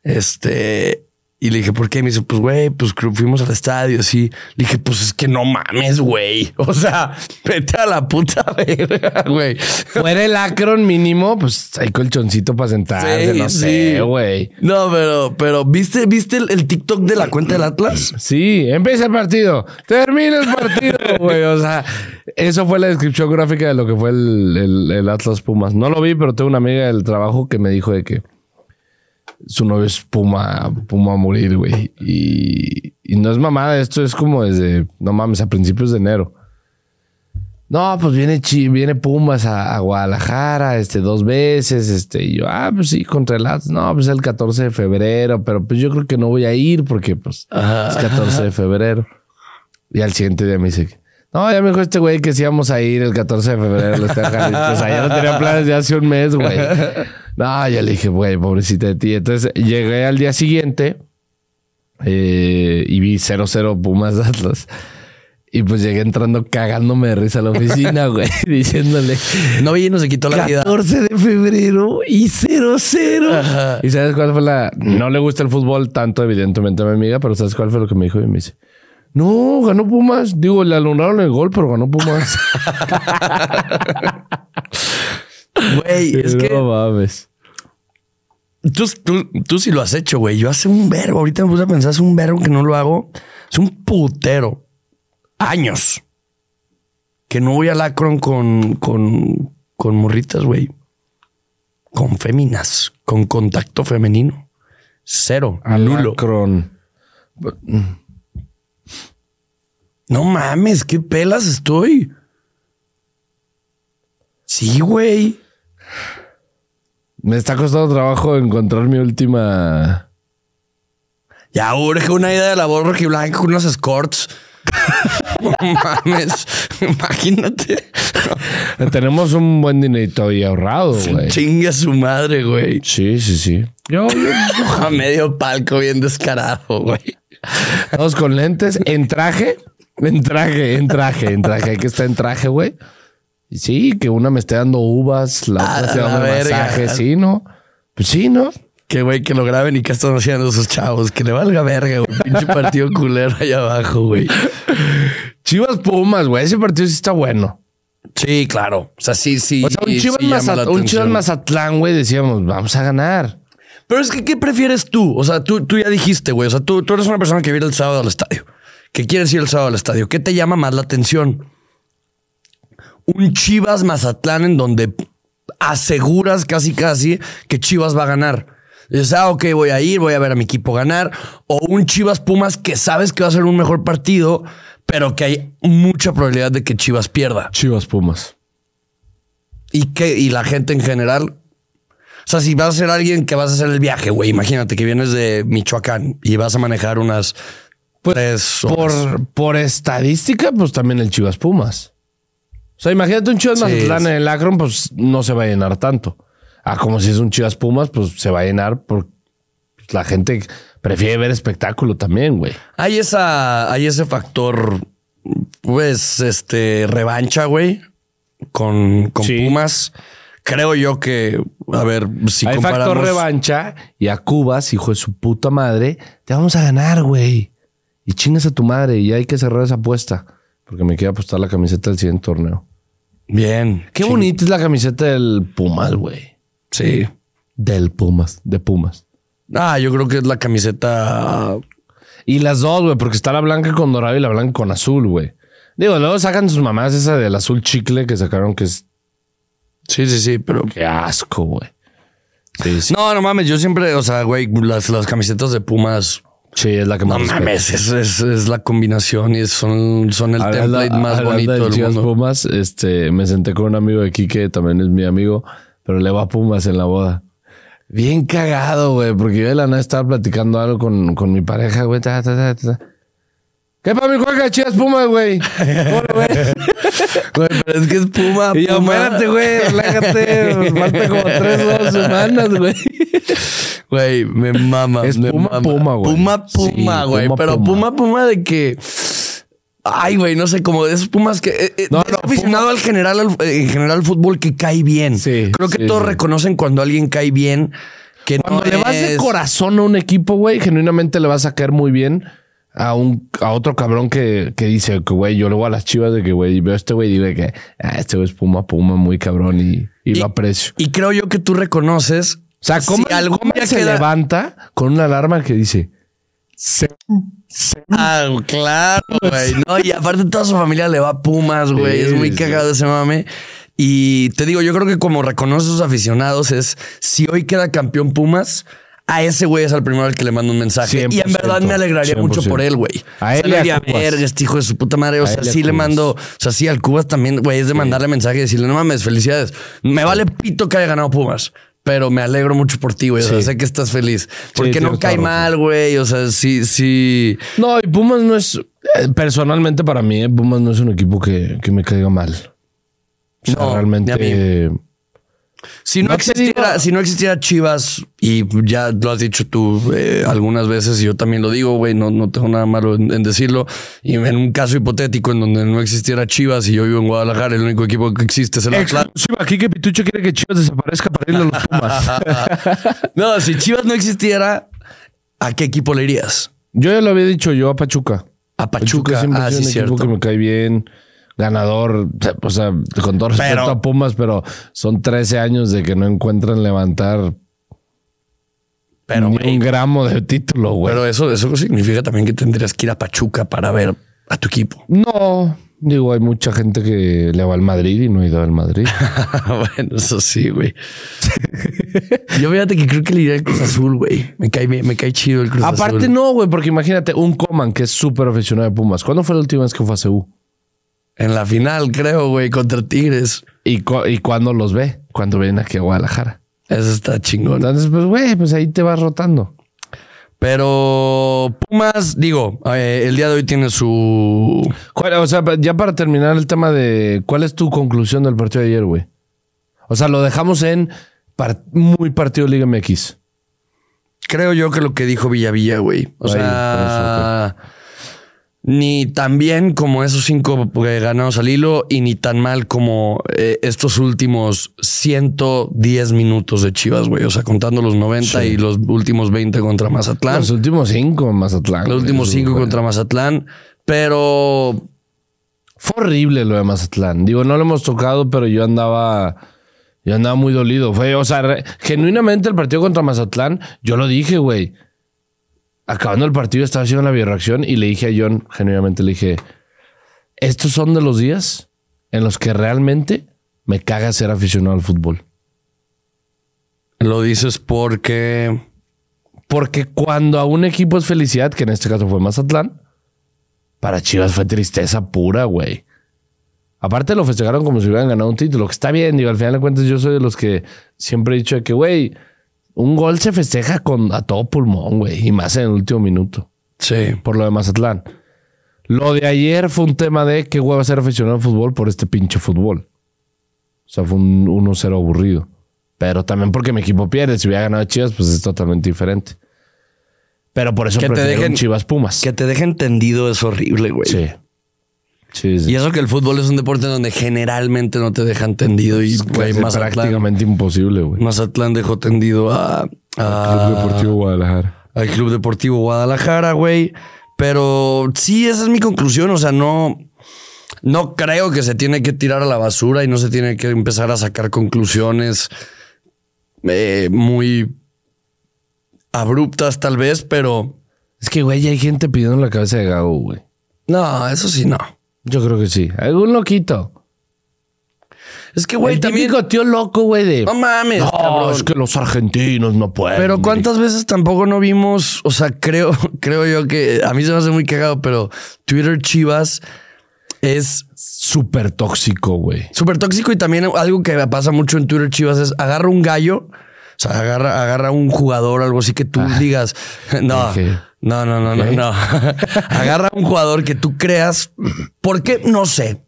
Este, y le dije, ¿por qué? Me dice, pues, güey, pues fuimos al estadio, así. Le dije, pues es que no mames, güey. O sea, vete a la puta verga, güey. Fuera el Akron mínimo, pues hay colchoncito para sentarse, Sí, no sí. sé, güey. No, pero, pero, ¿viste, viste el, el TikTok de la cuenta del Atlas? Sí, empieza el partido, termina el partido, güey. O sea, eso fue la descripción gráfica de lo que fue el, el- el Atlas Pumas. No lo vi, pero tengo una amiga del trabajo que me dijo de que su novio es Puma, Puma a morir, güey. Y, y no es mamada, esto es como desde, no mames, a principios de enero. No, pues viene, Chi- viene Pumas a, a Guadalajara, este, dos veces, este, y yo, ah, pues sí, contra el Atlas. No, pues el 14 de febrero, pero pues yo creo que no voy a ir porque, pues, Ajá. es 14 de febrero. Y al siguiente día me dice, no, ya me dijo este güey que sí íbamos a ir el 14 de febrero. Jalisco". O sea, ya no tenía planes de hace un mes, güey. No, yo le dije, güey, pobrecita de ti. Entonces llegué al día siguiente eh, y vi 0-0 Pumas Atlas. Y pues llegué entrando cagándome de risa a la oficina, güey, diciéndole No vi y nos se quitó la vida. 14 de febrero y 0-0. Ajá. ¿Y sabes cuál fue la...? No le gusta el fútbol tanto, evidentemente, a mi amiga, pero ¿sabes cuál fue lo que me dijo? Y me dice, no, ganó Pumas. Digo, le alumbraron el gol, pero ganó Pumas. Güey, es que No mames. Tú, tú, tú sí lo has hecho, güey. Yo hace un verbo. Ahorita me puse a pensar, hace un verbo que no lo hago. Es un putero. Años. Que no voy al Akron con, con, con morritas, güey. Con féminas. Con contacto femenino. Cero. Nulo. Alacron. No mames, qué pelas estoy. Sí, güey. Me está costando trabajo encontrar mi última. Ya urge una idea de la voz blanca con unos escorts. no mames. Imagínate. Tenemos un buen dinerito ahí ahorrado, güey. Chingue a su madre, güey. Sí, sí, sí. Yo, A medio palco bien descarado, güey. Todos con lentes, en traje, en traje, en traje, en traje. Hay que estar en traje, güey. Sí, que una me esté dando uvas, la otra esté dando masaje, sí, ¿no? Pues sí, ¿no? Que güey, que lo graben y que están haciendo esos chavos. Que le valga verga, güey. Pinche partido culero allá abajo, güey. Chivas Pumas, güey. Ese partido sí está bueno. Sí, claro. O sea, sí, sí. O sea, un sí Chivas, la Mazat- un Chivas. Mazatlán, güey, decíamos, vamos a ganar. Pero es que, ¿qué prefieres tú? O sea, tú, tú ya dijiste, güey. O sea, tú, tú eres una persona que viene el sábado al estadio. Que quieres ir el sábado al estadio. ¿Qué te llama más la atención? Un Chivas Mazatlán en donde aseguras casi casi que Chivas va a ganar. Dices, ah, ok, voy a ir, voy a ver a mi equipo ganar. O un Chivas Pumas que sabes que va a ser un mejor partido, pero que hay mucha probabilidad de que Chivas pierda. Chivas Pumas. Y que, y la gente en general. O sea, si vas a ser alguien que vas a hacer el viaje, güey, imagínate que vienes de Michoacán y vas a manejar unas tres horas. Por, por estadística, pues también el Chivas Pumas. O sea, imagínate un Chivas Sí, Mazatlán en el Akron, pues no se va a llenar tanto. Ah, como si es un Chivas Pumas, pues se va a llenar porque la gente prefiere ver espectáculo también, güey. Hay esa, hay ese factor, pues, este, revancha, güey, con, con Sí. Pumas. Creo yo que, a ver, si Hay comparamos... factor revancha y a Cubas, hijo de su puta madre, te vamos a ganar, güey. Y chingas a tu madre y hay que cerrar esa apuesta. Porque me quiero apostar la camiseta del siguiente torneo. Bien. Qué ching- bonita es la camiseta del Pumas, güey. Sí. Del Pumas, de Pumas. Ah, yo creo que es la camiseta... Y las dos, güey, porque está la blanca con dorado y la blanca con azul, güey. Digo, luego sacan sus mamás esa del azul chicle que sacaron que es... Sí, sí, sí, pero... Qué asco, güey. Sí, sí. No, no mames, yo siempre, o sea, güey, las, las camisetas de Pumas Sí, es la que No más respeto. mames, es, es- es la combinación y son, son el Hablando- template más bonito de del Chivas mundo. Pumas, este, me senté con un amigo de aquí que también es mi amigo, pero le va a Pumas en la boda. Bien cagado, güey, porque yo de la nada estaba platicando algo con, con mi pareja, güey. ta, ta, ta, ta. ¿Qué para mi juega Chivas Pumas, güey? Bueno, güey. Güey, pero es que es Puma, Y yo, Puma. espérate, güey, relájate. Falta como tres, dos semanas, güey. Güey, me mama. Es me Puma, mama. Puma, güey. Puma, Puma, Sí, güey. Puma, pero Puma. Puma, Puma de que. Ay, güey, no sé, como de esos Pumas que. eh, eh, No, es no, aficionado al general, al- en general fútbol que cae bien. Sí, Creo que sí, todos sí. reconocen cuando alguien cae bien. Que Cuando no le vas de es- corazón a un equipo, güey, genuinamente le vas a caer muy bien a un a otro cabrón que, que dice que, güey, yo le voy a las chivas de que, güey, veo a este güey y digo que ah, este güey es Puma, Puma, muy cabrón y, y lo aprecio. Y creo yo que tú reconoces. O sea, ¿cómo, si algún cómo día se queda- levanta con una alarma que dice... "Se- se-"? Ah, claro, güey. No, y aparte toda su familia le va a Pumas, güey. Sí, es muy sí. cagado ese mame. Y te digo, yo creo que como reconoce a sus aficionados es si hoy queda campeón Pumas, a ese güey es al primero al que le mando un mensaje. y en 100%, verdad me alegraría mucho 100%. por él, güey. A él O sea, y le diría. "Verga, este hijo de su puta madre. O sea, sí le mando, o sea, sí al Cubas también, güey, es de mandarle mensaje y decirle, no mames, felicidades. Me vale pito que haya ganado Pumas. Pero me alegro mucho por ti, güey. O sea, sé que estás feliz. Porque no cae mal, güey. O sea, sí, sí. No, y Pumas no es... eh, Personalmente para mí, eh, Pumas no es un equipo que, que me caiga mal. O sea, No, realmente... Si no, existiera, si no existiera Chivas, y ya lo has dicho tú eh, algunas veces, y yo también lo digo, güey, no, no tengo nada malo en, en decirlo. Y en un caso hipotético en donde no existiera Chivas y yo vivo en Guadalajara, el único equipo que existe es el. Exclusiva, aquí que Pitucho quiere que Chivas desaparezca para irle a los Pumas. No, si Chivas no existiera, ¿a qué equipo le irías? Yo ya lo había dicho yo a Pachuca. A Pachuca. siempre ha Ah, un cierto. equipo que me cae bien. Ganador, o sea, con todo respeto Pero- a Pumas, pero son 13 años de que no encuentran levantar Pero, Ni un gramo de título, güey. pero eso, eso significa también que tendrías que ir a Pachuca para ver a tu equipo. No, digo, hay mucha gente que le va al Madrid y no ha ido al Madrid. bueno, eso sí, güey. Yo fíjate que creo que le iré al Cruz Azul, güey. Me cae, me, me cae chido el Cruz Aparte, Azul. no, güey, porque imagínate un Coman que es súper aficionado de Pumas. ¿Cuándo fue la última vez que fue a CU? En la final, creo, güey, contra Tigres. ¿Y, cu- ¿Y cuándo los ve? Cuando vienen aquí a Guadalajara. Eso está chingón. Entonces, pues, güey, pues ahí te vas rotando. Pero Pumas, digo, eh, el día de hoy tiene su. ¿Cuál- o sea, ya para terminar el tema de cuál es tu conclusión del partido de ayer, güey. O sea, lo dejamos en muy partido Liga MX. Creo yo que lo que dijo Villavilla, güey. O Ahí, sea, ni tan bien como esos cinco ganados al hilo y ni tan mal como eh, estos últimos 110 minutos de Chivas, güey. O sea, contando los 90 y los últimos 20 contra Mazatlán. Los últimos cinco Mazatlán. Los últimos cinco güey. contra Mazatlán. Pero Fue horrible lo de Mazatlán. Digo, no lo hemos tocado, pero yo andaba. Yo andaba muy dolido. Fue, o sea, re- genuinamente el partido contra Mazatlán, yo lo dije, güey. Acabando el partido, estaba haciendo la bioreacción y le dije a John, genuinamente le dije: Estos son de los días en los que realmente me caga ser aficionado al fútbol. lo dices porque. Porque cuando a un equipo es felicidad, que en este caso fue Mazatlán, para Chivas fue tristeza pura, güey. Aparte lo festejaron como si hubieran ganado un título, que está bien, digo, al final de cuentas yo soy de los que siempre he dicho de que, güey, un gol se festeja con a todo pulmón, güey, y más en el último minuto, Sí. por lo de Mazatlán. Lo de ayer fue un tema de qué hueva ser aficionado al fútbol por este pinche fútbol. O sea, fue un 1-0 aburrido. Pero también porque mi equipo pierde. Si hubiera ganado Chivas, pues es totalmente diferente. Pero por eso Que te dejen- Chivas Pumas. Que te deje entendido es horrible, güey. Sí. Sí, sí. Y eso que el fútbol es un deporte donde generalmente no te deja entendido y güey, es Mazatlán, prácticamente imposible, güey. Mazatlán dejó tendido a, a- Club Deportivo Guadalajara. al Club Deportivo Guadalajara, güey. Pero sí, esa es mi conclusión. O sea, no, no creo que se tiene que tirar a la basura y no se tiene que empezar a sacar conclusiones eh, muy abruptas, tal vez, pero Es que, güey, ya hay gente pidiendo la cabeza de Gago, güey. no, eso sí, no. Yo creo que sí. Algún loquito. Es que, güey, también. típico tío loco, güey, de... No mames, No, cabrón. es que los argentinos no pueden. Pero cuántas veces tampoco no vimos, o sea, creo, creo yo que a mí se me hace muy cagado, pero Twitter Chivas es Súper tóxico, güey. súper tóxico y también algo que pasa mucho en Twitter Chivas es agarra un gallo, o sea, agarra, agarra un jugador, algo así que tú digas, no. No, no, no, no, no. agarra un jugador que tú creas, porque no sé,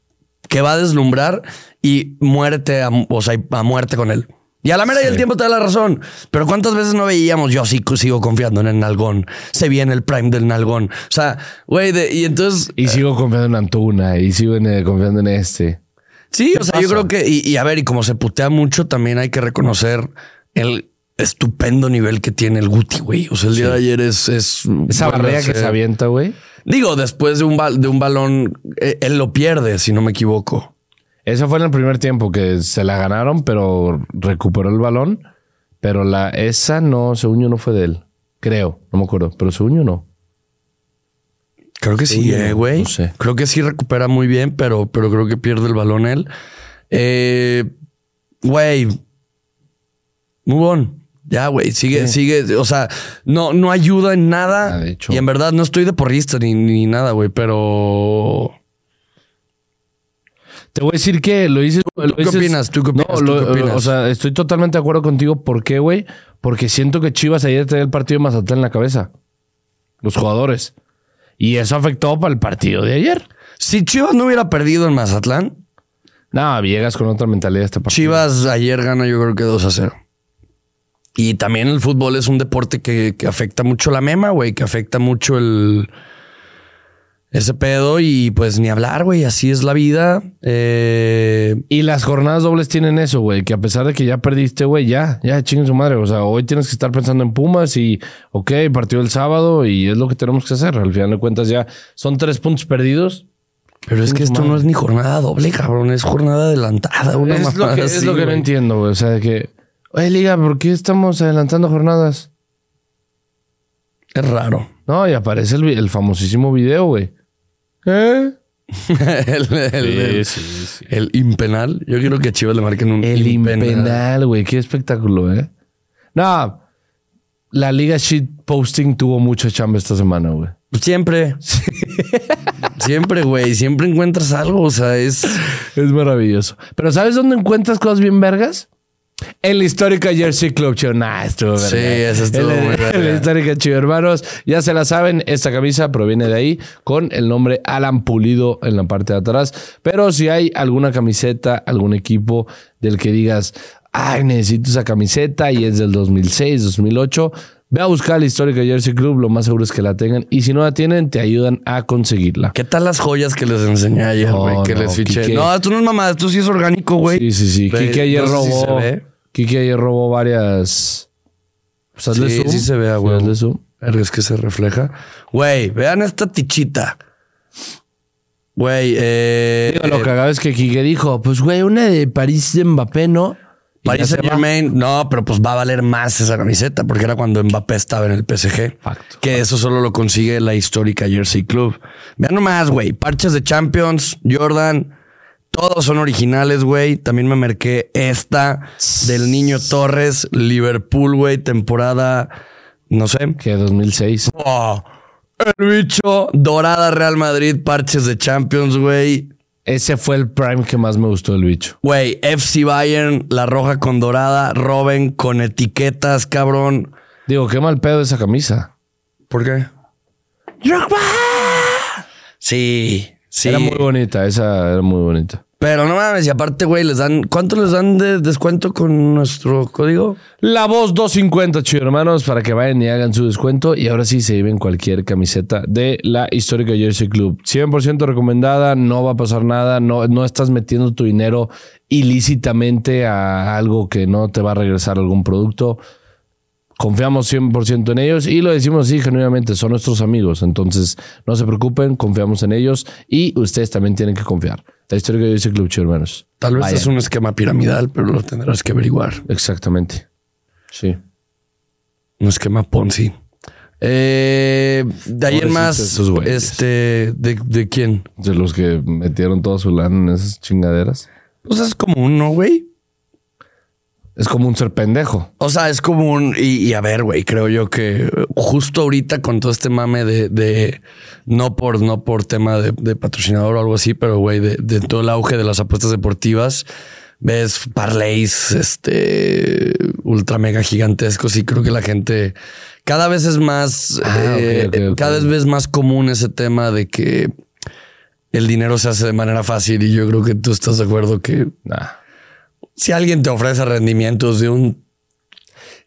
que va a deslumbrar y muerte, a, o sea, a muerte con él. Y a la mera y el tiempo te da la razón. Pero ¿cuántas veces no veíamos? Yo sí sigo confiando en el nalgón. Se viene el prime del nalgón. O sea, güey, y entonces... Y sigo confiando en Antuna. Y sigo en, eh, confiando en este. Sí, o sea, yo creo que, y, y a ver, y como se putea mucho, también hay que reconocer el estupendo nivel que tiene el Guti, güey. O sea, el día de ayer es... es Esa barrera que se avienta, güey. Digo, después de un, bal- de un balón, eh, él lo pierde, si no me equivoco. Esa fue en el primer tiempo que se la ganaron, pero recuperó el balón. Pero la esa no, según yo, no fue de él. Creo, no me acuerdo, pero según yo no. Creo que sí, eh, no, güey. no sé. Creo que sí recupera muy bien, pero, pero creo que pierde el balón él. Eh, Güey. Muy bueno. Ya, güey. Sigue, sigue. O sea, no, no ayuda en nada. Ah, de hecho. Y en verdad no estoy de porrista ni, ni nada, güey, pero. Te voy a decir que lo hice. lo qué dices- opinas? ¿Tú qué opinas? No, ¿Tú lo- qué opinas? O sea, estoy totalmente de acuerdo contigo. ¿Por qué, güey? Porque siento que Chivas ayer tenía el partido de Mazatlán en la cabeza. Los jugadores. Y eso afectó para el partido de ayer. Si Chivas no hubiera perdido en Mazatlán, No, llegas con otra mentalidad este partido. Chivas ayer gana, yo creo que 2 a 0. Y también el fútbol es un deporte que, que afecta mucho la mema, güey, que afecta mucho el. Ese pedo y pues ni hablar, güey, así es la vida. Eh, Y las jornadas dobles tienen eso, güey, que a pesar de que ya perdiste, güey, ya, ya chinguen su madre. O sea, hoy tienes que estar pensando en Pumas y, ok, partido el sábado y es lo que tenemos que hacer. Al final de cuentas ya son tres puntos perdidos. pero es que esto no es ni jornada doble, cabrón, es jornada adelantada. Una es lo que, es lo que no entiendo, güey. O sea, que, oye, Liga, ¿por qué estamos adelantando jornadas? Es raro. No, y aparece el, famosísimo video, güey. ¿Eh? el, el- el- sí, sí. el impenal. Yo quiero que a Chivas le marquen un El impenal, güey. Qué espectáculo, ¿eh? No, la liga shit posting tuvo mucha chamba esta semana, güey. Siempre. Siempre, güey. Siempre encuentras algo. O sea, es. Es maravilloso. Pero ¿sabes dónde encuentras cosas bien vergas? En la histórica Jersey Club, chido. Nah, estuvo Sí, eso estuvo En la- muy verga. En la histórica, chido, hermanos. Ya se la saben, esta camisa proviene de ahí con el nombre Alan Pulido en la parte de atrás. Pero si hay alguna camiseta, algún equipo del que digas, ay, necesito esa camiseta y es del 2006, 2008, ve a buscar la histórica Jersey Club. Lo más seguro es que la tengan. Y si no la tienen, te ayudan a conseguirla. ¿Qué tal las joyas que les enseñé ayer, No, güey? que no, les fiché. Quique. No, esto no es mamá. Esto sí es orgánico, güey. Sí, sí, sí. Kike ayer no si Kike ayer robó varias. Pues hazle Sí, zoom. sí se ve, a huevo. hazle zoom. Es que se refleja. Güey, vean esta tichita. Güey, eh. Digo, lo cagado es que Kike dijo: Pues, güey, una de París de Mbappé, ¿no? Y se Saint. Germain, no, pero pues va a valer más esa camiseta porque era cuando Mbappé estaba en el PSG. Facto. Que eso solo lo consigue la histórica Jersey Club. Vean nomás, güey. Parches de Champions, Jordan, todos son originales, güey. También me marqué esta del Niño Torres, Liverpool, güey, temporada, no sé. Que 2006. Oh, el bicho, Dorada Real Madrid, parches de Champions, güey. Ese fue el prime que más me gustó del bicho. Güey, FC Bayern, la roja con dorada, Robin con etiquetas, cabrón. Digo, qué mal pedo esa camisa. ¿Por qué? Sí, sí. Era muy bonita, esa era muy bonita. Pero no mames, y aparte, güey, les dan. ¿Cuánto les dan de descuento con nuestro código? La voz 250, chido hermanos, para que vayan y hagan su descuento. Y ahora sí se lleven cualquier camiseta de la histórica Jersey Club. 100% recomendada, no va a pasar nada, no, no estás metiendo tu dinero ilícitamente a algo que no te va a regresar algún producto. Confiamos 100% en ellos y lo decimos así genuinamente, son nuestros amigos. Entonces, no se preocupen, confiamos en ellos y ustedes también tienen que confiar. La histórica Jersey Club, chido hermanos. Tal vez Vayan. es un esquema piramidal, pero lo tendrás que averiguar. Exactamente. Sí. Un esquema Ponzi. Eh, de ahí en más, este, ¿de, ¿de quién? De los que metieron toda su lana en esas chingaderas. Pues es como uno, güey. Es como un ser pendejo. O sea, es como un. Y, y a ver, güey, creo yo que justo ahorita con todo este mame de. de- no por, no por tema de, de patrocinador o algo así, pero güey, de, de todo el auge de las apuestas deportivas, ves parlays este ultra mega gigantescos y creo que la gente cada vez es más. Ah, eh. Cada vez es más común ese tema de que el dinero se hace de manera fácil y yo creo que tú estás de acuerdo que Nah. Si alguien te ofrece rendimientos de un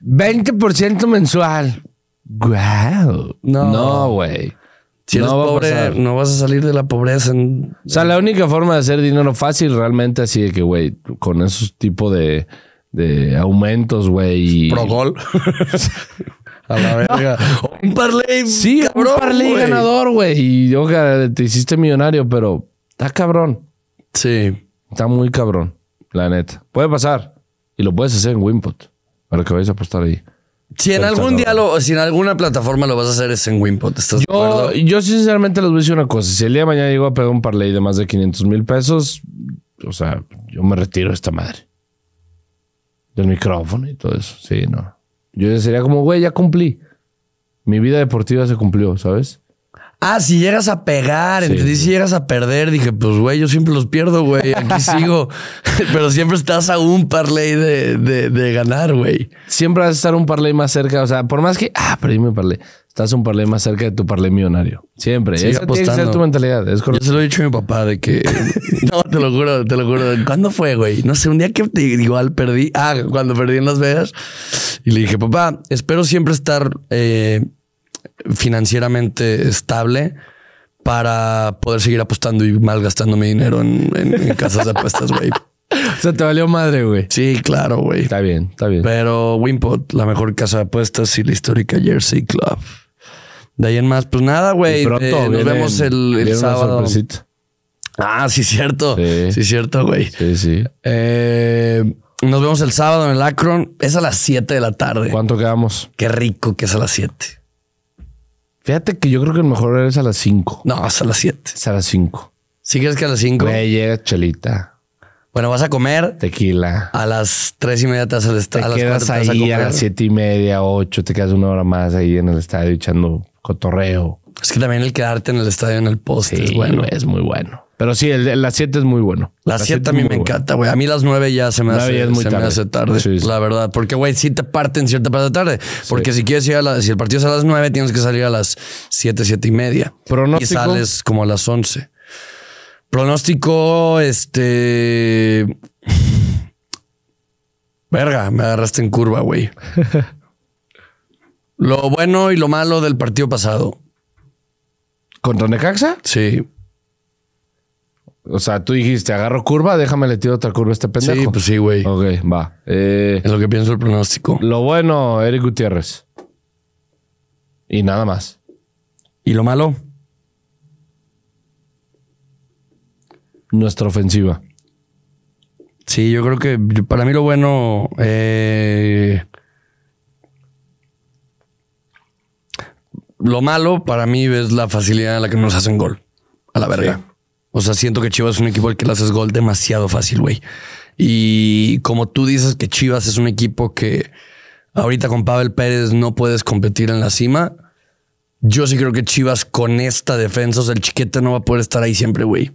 20% mensual. Wow. No. No, güey. Si eres No va a pobre, no vas a salir de la pobreza. en- O sea, la única forma de hacer dinero fácil realmente así de que, güey, con esos tipos de, de aumentos, güey. Pro gol. a la verga. un parlay. Sí, cabrón, un parlay ganador, güey. Y ojalá te hiciste millonario, pero está cabrón. Sí. Está muy cabrón, la neta. Puede pasar. Y lo puedes hacer en Wimpot. Para que vayas a apostar ahí. Si en algún día lo, si en alguna plataforma lo vas a hacer es en Wimpot. ¿Estás de Yo, acuerdo? yo sinceramente les voy a decir una cosa. Si el día de mañana llego a pegar un parlay de más de 500 mil pesos, o sea, yo me retiro de esta madre. Del micrófono y todo eso. Sí, no. Yo ya sería como, güey, ya cumplí. Mi vida deportiva se cumplió, ¿sabes? Ah, si llegas a pegar, Sí. entendí si llegas a perder. Dije, pues güey, yo siempre los pierdo, güey. Aquí sigo. Pero siempre estás a un parlay de, de, de ganar, güey. Siempre vas a estar un parlay más cerca. O sea, por más que, ah, perdí mi parlay. Estás un parlay más cerca de tu parlay millonario. Siempre. Sigue Esa tiene que ser tu mentalidad. Es Yo se lo he dicho a mi papá de que. no, te lo juro, te lo juro. ¿Cuándo fue, güey? No sé, un día que igual perdí. Ah, cuando perdí en Las Vegas. Y le dije, papá, espero siempre estar eh, financieramente estable para poder seguir apostando y malgastando mi dinero en, en- en casas de apuestas, güey. O sea, te valió madre, güey. Sí, claro, güey. Está bien, está bien. Pero Wimpot, la mejor casa de apuestas y la histórica Jersey Club. De ahí en más, pues nada, güey. Eh, nos vemos el, sábado. Ah, sí, cierto. Sí. Sí, cierto, güey. Sí, sí. Eh, nos vemos el sábado en el Akron. Es a las 7 de la tarde. ¿Cuánto quedamos? Qué rico que es a las 7. Fíjate que yo creo que el mejor es a las 5. No, es a las 7. Es a las 5. ¿Sí crees que a las 5? Güey, llega chelita, Bueno, vas a comer. tequila. A las 3 y media te vas al Te estadio. A las quedas 4 te vas a ahí a las siete y media, ocho, te quedas una hora más ahí en el estadio echando cotorreo. Es que también el quedarte en el estadio en el poste Sí, es bueno. es muy bueno. Pero sí, el, de las 7 es muy bueno. Las 7 a mí me bueno. encanta, güey. A mí las 9 ya se me hace, es muy se me tarde. hace tarde, Sí, sí. la verdad. Porque, güey, sí te parten cierta parte de tarde. Porque si quieres ir a la, si el partido es a las 9, tienes que salir a las 7, 7 y media. ¿Pronóstico? Y sales como a las 11. Pronóstico, este... Verga, me agarraste en curva, güey. lo bueno y lo malo del partido pasado. ¿Contra Necaxa? Sí. O sea, tú dijiste, agarro curva, déjame le tiro otra curva a este pendejo. Sí, pues sí, güey. Ok, va. Eh, Es lo que pienso el pronóstico. lo bueno, Eric Gutiérrez. Y nada más. ¿Y lo malo? Nuestra ofensiva. Sí, yo creo que para mí lo bueno. eh, lo malo para mí es la facilidad en la que nos hacen gol. A la verga. O sea, siento que Chivas es un equipo al que le haces gol demasiado fácil, güey. Y como tú dices que Chivas es un equipo que ahorita con Pavel Pérez no puedes competir en la cima. Yo sí creo que Chivas con esta defensa, o sea, el chiquete no va a poder estar ahí siempre, güey.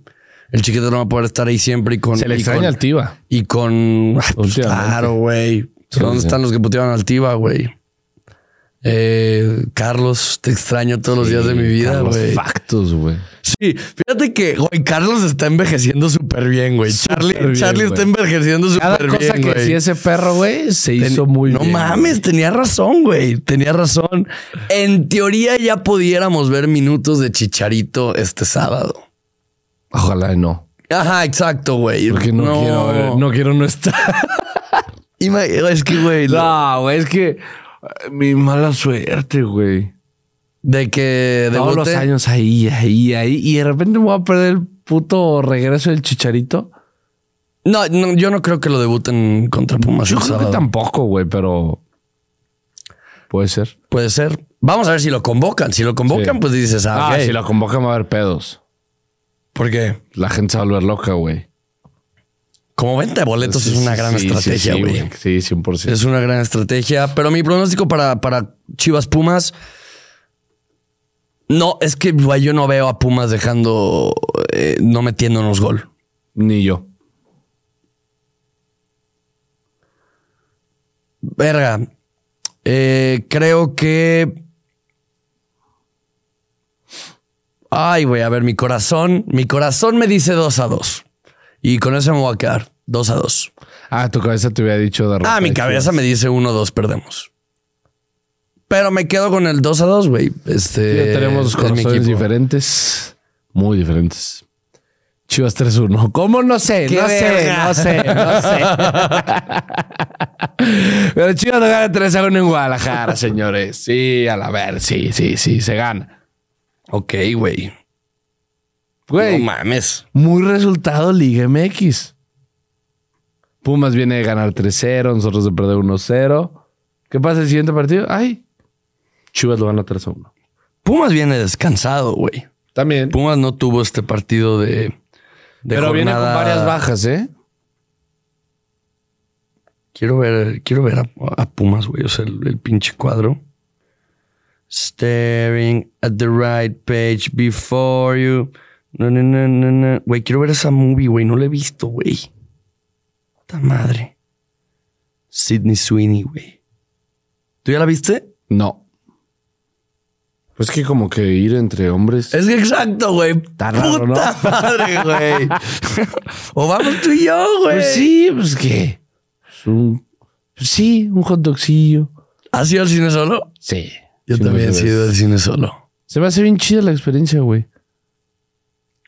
El chiquete no va a poder estar ahí siempre y con. Se le extraña al Tiva. y con. Pues, claro, güey. ¿Dónde están los que puteaban al Tiva, güey? Eh, Carlos, te extraño todos los días de mi vida, güey. Factos, güey. Sí, fíjate que, güey, Carlos está envejeciendo súper bien, güey. Charlie, bien, Charlie está envejeciendo Cada súper cosa bien, que güey. decía ese perro, güey, se Ten- hizo muy no bien. mames, tenía razón, güey. Tenía razón. En teoría ya pudiéramos ver minutos de Chicharito este sábado. Ojalá y no. Ajá, exacto, güey. Porque no, quiero ver- no quiero no estar. Es que, güey, No, güey, es que eh, mi mala suerte, güey. de que Todos los años ahí, ahí, ahí. Y de repente me voy a perder el puto regreso del chicharito. No, no, yo no creo que lo debuten contra Pumas Yo creo que tampoco, güey, pero puede ser. Puede ser. Vamos a ver si lo convocan. Si lo convocan, Sí. pues dices, ah, Ah, si lo convocan va a haber pedos. ¿Por qué? La gente se va a volver loca, güey. Como venta de boletos Sí, es una sí, gran sí, estrategia, sí, güey. Sí, 100%. es una gran estrategia. Pero mi pronóstico para, para Chivas Pumas. No, es que yo no veo a Pumas dejando, eh, no metiéndonos gol. Ni yo. Verga. Eh, creo que. Ay, güey, a ver, mi corazón. Mi corazón me dice 2 a 2. Y con eso me voy a quedar. 2 a 2. Ah, tu cabeza te hubiera dicho de Ah, mi cabeza me dice 1 2, perdemos. Pero me quedo con el 2 a 2, güey. Este. tenemos es mi corazones diferentes. Muy diferentes. Chivas 3-1. ¿Cómo? No sé, ¡Qué no sé, no sé, no sé. Pero Chivas no gana 3-1 en Guadalajara, señores. Sí, a la ver, sí, sí, sí, se gana. Ok, güey. Güey, No mames. muy resultado Liga MX. Pumas viene de ganar 3-0, nosotros de perder 1-0. ¿Qué pasa el siguiente partido? Ay, Chivas lo gana 3-1. Pumas viene descansado, güey. También. Pumas no tuvo este partido de. de Pero viene con varias bajas, ¿eh? Quiero ver, quiero ver a, a Pumas, güey. O sea, el, el pinche cuadro. Staring at the right page before you. No, no, no, no, no. Güey, quiero ver esa movie, güey. No la he visto, güey. Puta madre. Sidney Sweeney, güey. ¿Tú ya la viste? No. Pues que como que ir entre hombres. Es que exacto, güey. Puta raro, ¿no? madre, güey. o vamos tú y yo, güey. Pues sí, pues qué. Pues un- pues sí, un hot dogcillo. ¿Has ido al cine solo? Sí. Yo Sí, también he sido al cine solo. Se me hace bien chida la experiencia, güey.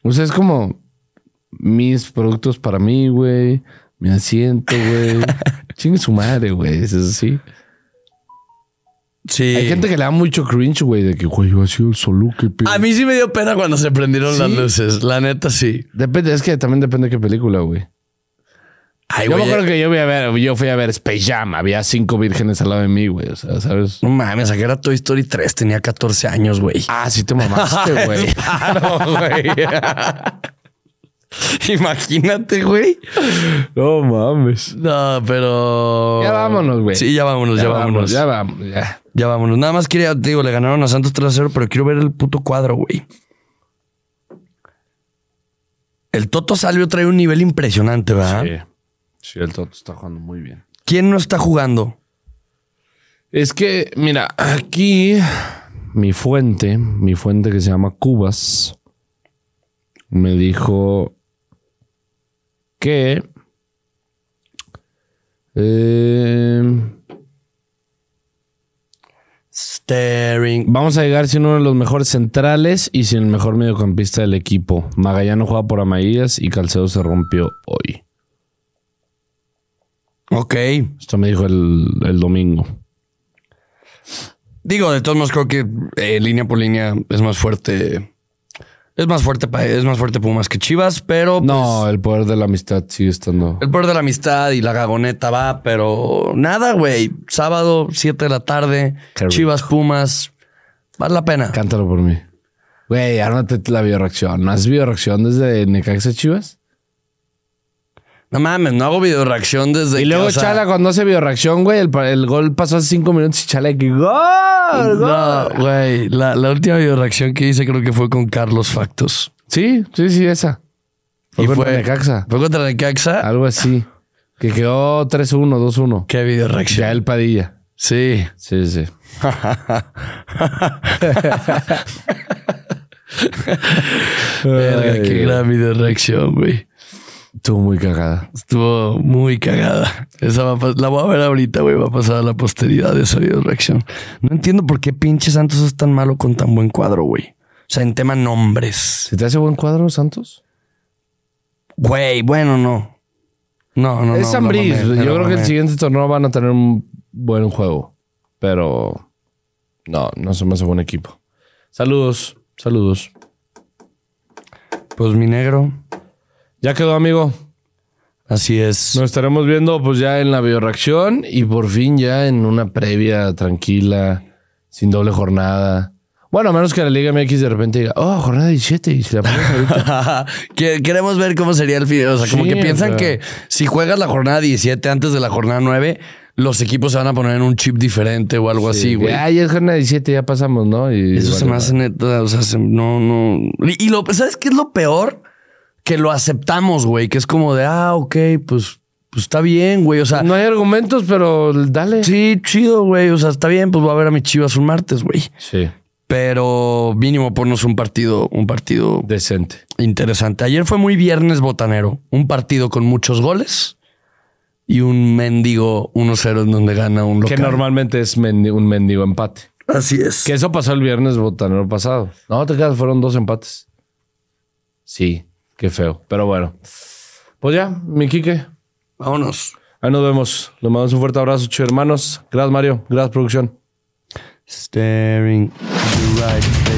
O sea, es como mis productos para mí, güey. Mi asiento, güey. Chingue su madre, güey. Es así. Sí. Hay gente que le da mucho cringe, güey, de que, güey, yo he sido el solo que pe-". A mí sí me dio pena cuando se prendieron las luces. La neta, sí. Depende, es que también depende de qué película, güey. Ay, yo me güey. acuerdo que yo fui a ver, yo fui a ver Space Jam. Había cinco vírgenes al lado de mí, güey. O sea, ¿sabes? No mames, aquí era Toy Story 3, tenía 14 años, güey. Ah, sí te mamaste, güey. Claro, güey. Imagínate, güey. no mames. No, pero. Ya vámonos, güey. Sí, ya vámonos, ya, vámonos. Ya vamos, ya. Ya vámonos. Nada más quería, te digo, le ganaron a Santos 3 a 0, pero quiero ver el puto cuadro, güey. El Toto Salvio trae un nivel impresionante, ¿verdad? Sí. Sí, el Toto está jugando muy bien. ¿Quién no está jugando? Es que, mira, aquí mi fuente, mi fuente que se llama Cubas, me dijo que eh, Staring. vamos a llegar sin uno de los mejores centrales y sin el mejor mediocampista del equipo. Magallano juega por Amaías y Calcedo se rompió hoy. Ok. Esto me dijo el, el domingo. Digo, de todos modos, creo que eh, línea por línea es más fuerte. Es más fuerte, es más fuerte Pumas que Chivas, pero pues, No, el poder de la amistad sigue estando. el poder de la amistad y la gagoneta va, pero nada, güey. Sábado, 7 de la tarde. Chivas, Pumas. Vale la pena. Cántalo por mí. Güey, ármate la bioreacción. ¿No has bioreacción desde Necaxa Chivas? No mames, no hago video reacción desde Y que, luego o sea, Chala cuando hace bioreacción, güey, el, gol pasó hace cinco minutos y Chala que ¡Gol! ¡Gol! No, güey. La, la última video reacción que hice creo que fue con Carlos Factos. Sí, sí, sí, esa. Fue Y contra fue- Necaxa. Fue contra Necaxa. Algo así. Que quedó 3-1, 2-1. Qué video reacción. Ya el Padilla. Sí. Sí, sí. Verga, qué gran video reacción, güey. Estuvo muy cagada. Estuvo muy cagada. Esa va a la voy a ver ahorita, güey. Va a pasar a la posteridad de esa video reacción. No entiendo por qué pinche Santos es tan malo con tan buen cuadro, güey. O sea, en tema nombres. ¿Se te hace buen cuadro, Santos? Güey, bueno, no. No, no, es no. Mamé, me Yo creo que el mamé. siguiente torneo van a tener un buen juego. Pero no, no se me hace buen equipo. Saludos, saludos. Pues mi negro. Ya quedó, amigo. Así es. Nos estaremos viendo pues ya en la bioreacción y por fin ya en una previa tranquila, sin doble jornada. Bueno, a menos que la Liga MX de repente diga, oh, jornada 17 y se la pones ahorita. Que- Queremos ver cómo sería el fin. O sea, como Sí, que piensan o sea. que si juegas la jornada 17 antes de la jornada 9, los equipos se van a poner en un chip diferente o algo así, güey. Ah, ya es jornada 17, ya pasamos, ¿no? Y Eso se me hace neta, o sea, se- no, no. Y, y lo, ¿sabes qué es lo peor? Que lo aceptamos, güey, que es como de, ah, ok, pues, pues está bien, güey. O sea, No hay argumentos, pero dale. sí, chido, güey. O sea, está bien, pues voy a ver a mis chivas un martes, güey. Sí, Pero mínimo ponnos un partido, un partido decente. interesante. Ayer fue muy viernes botanero. Un partido con muchos goles y un mendigo 1-0 en donde gana un local. Que normalmente es un mendigo empate. Así es. Que eso pasó el viernes botanero pasado. No, te quedas, fueron dos empates. Sí, qué feo. Pero bueno. Pues ya, mi Quique. Vámonos. Ahí nos vemos. Les mandamos un fuerte abrazo, chicos hermanos. Gracias, Mario. Gracias, producción. Staring the right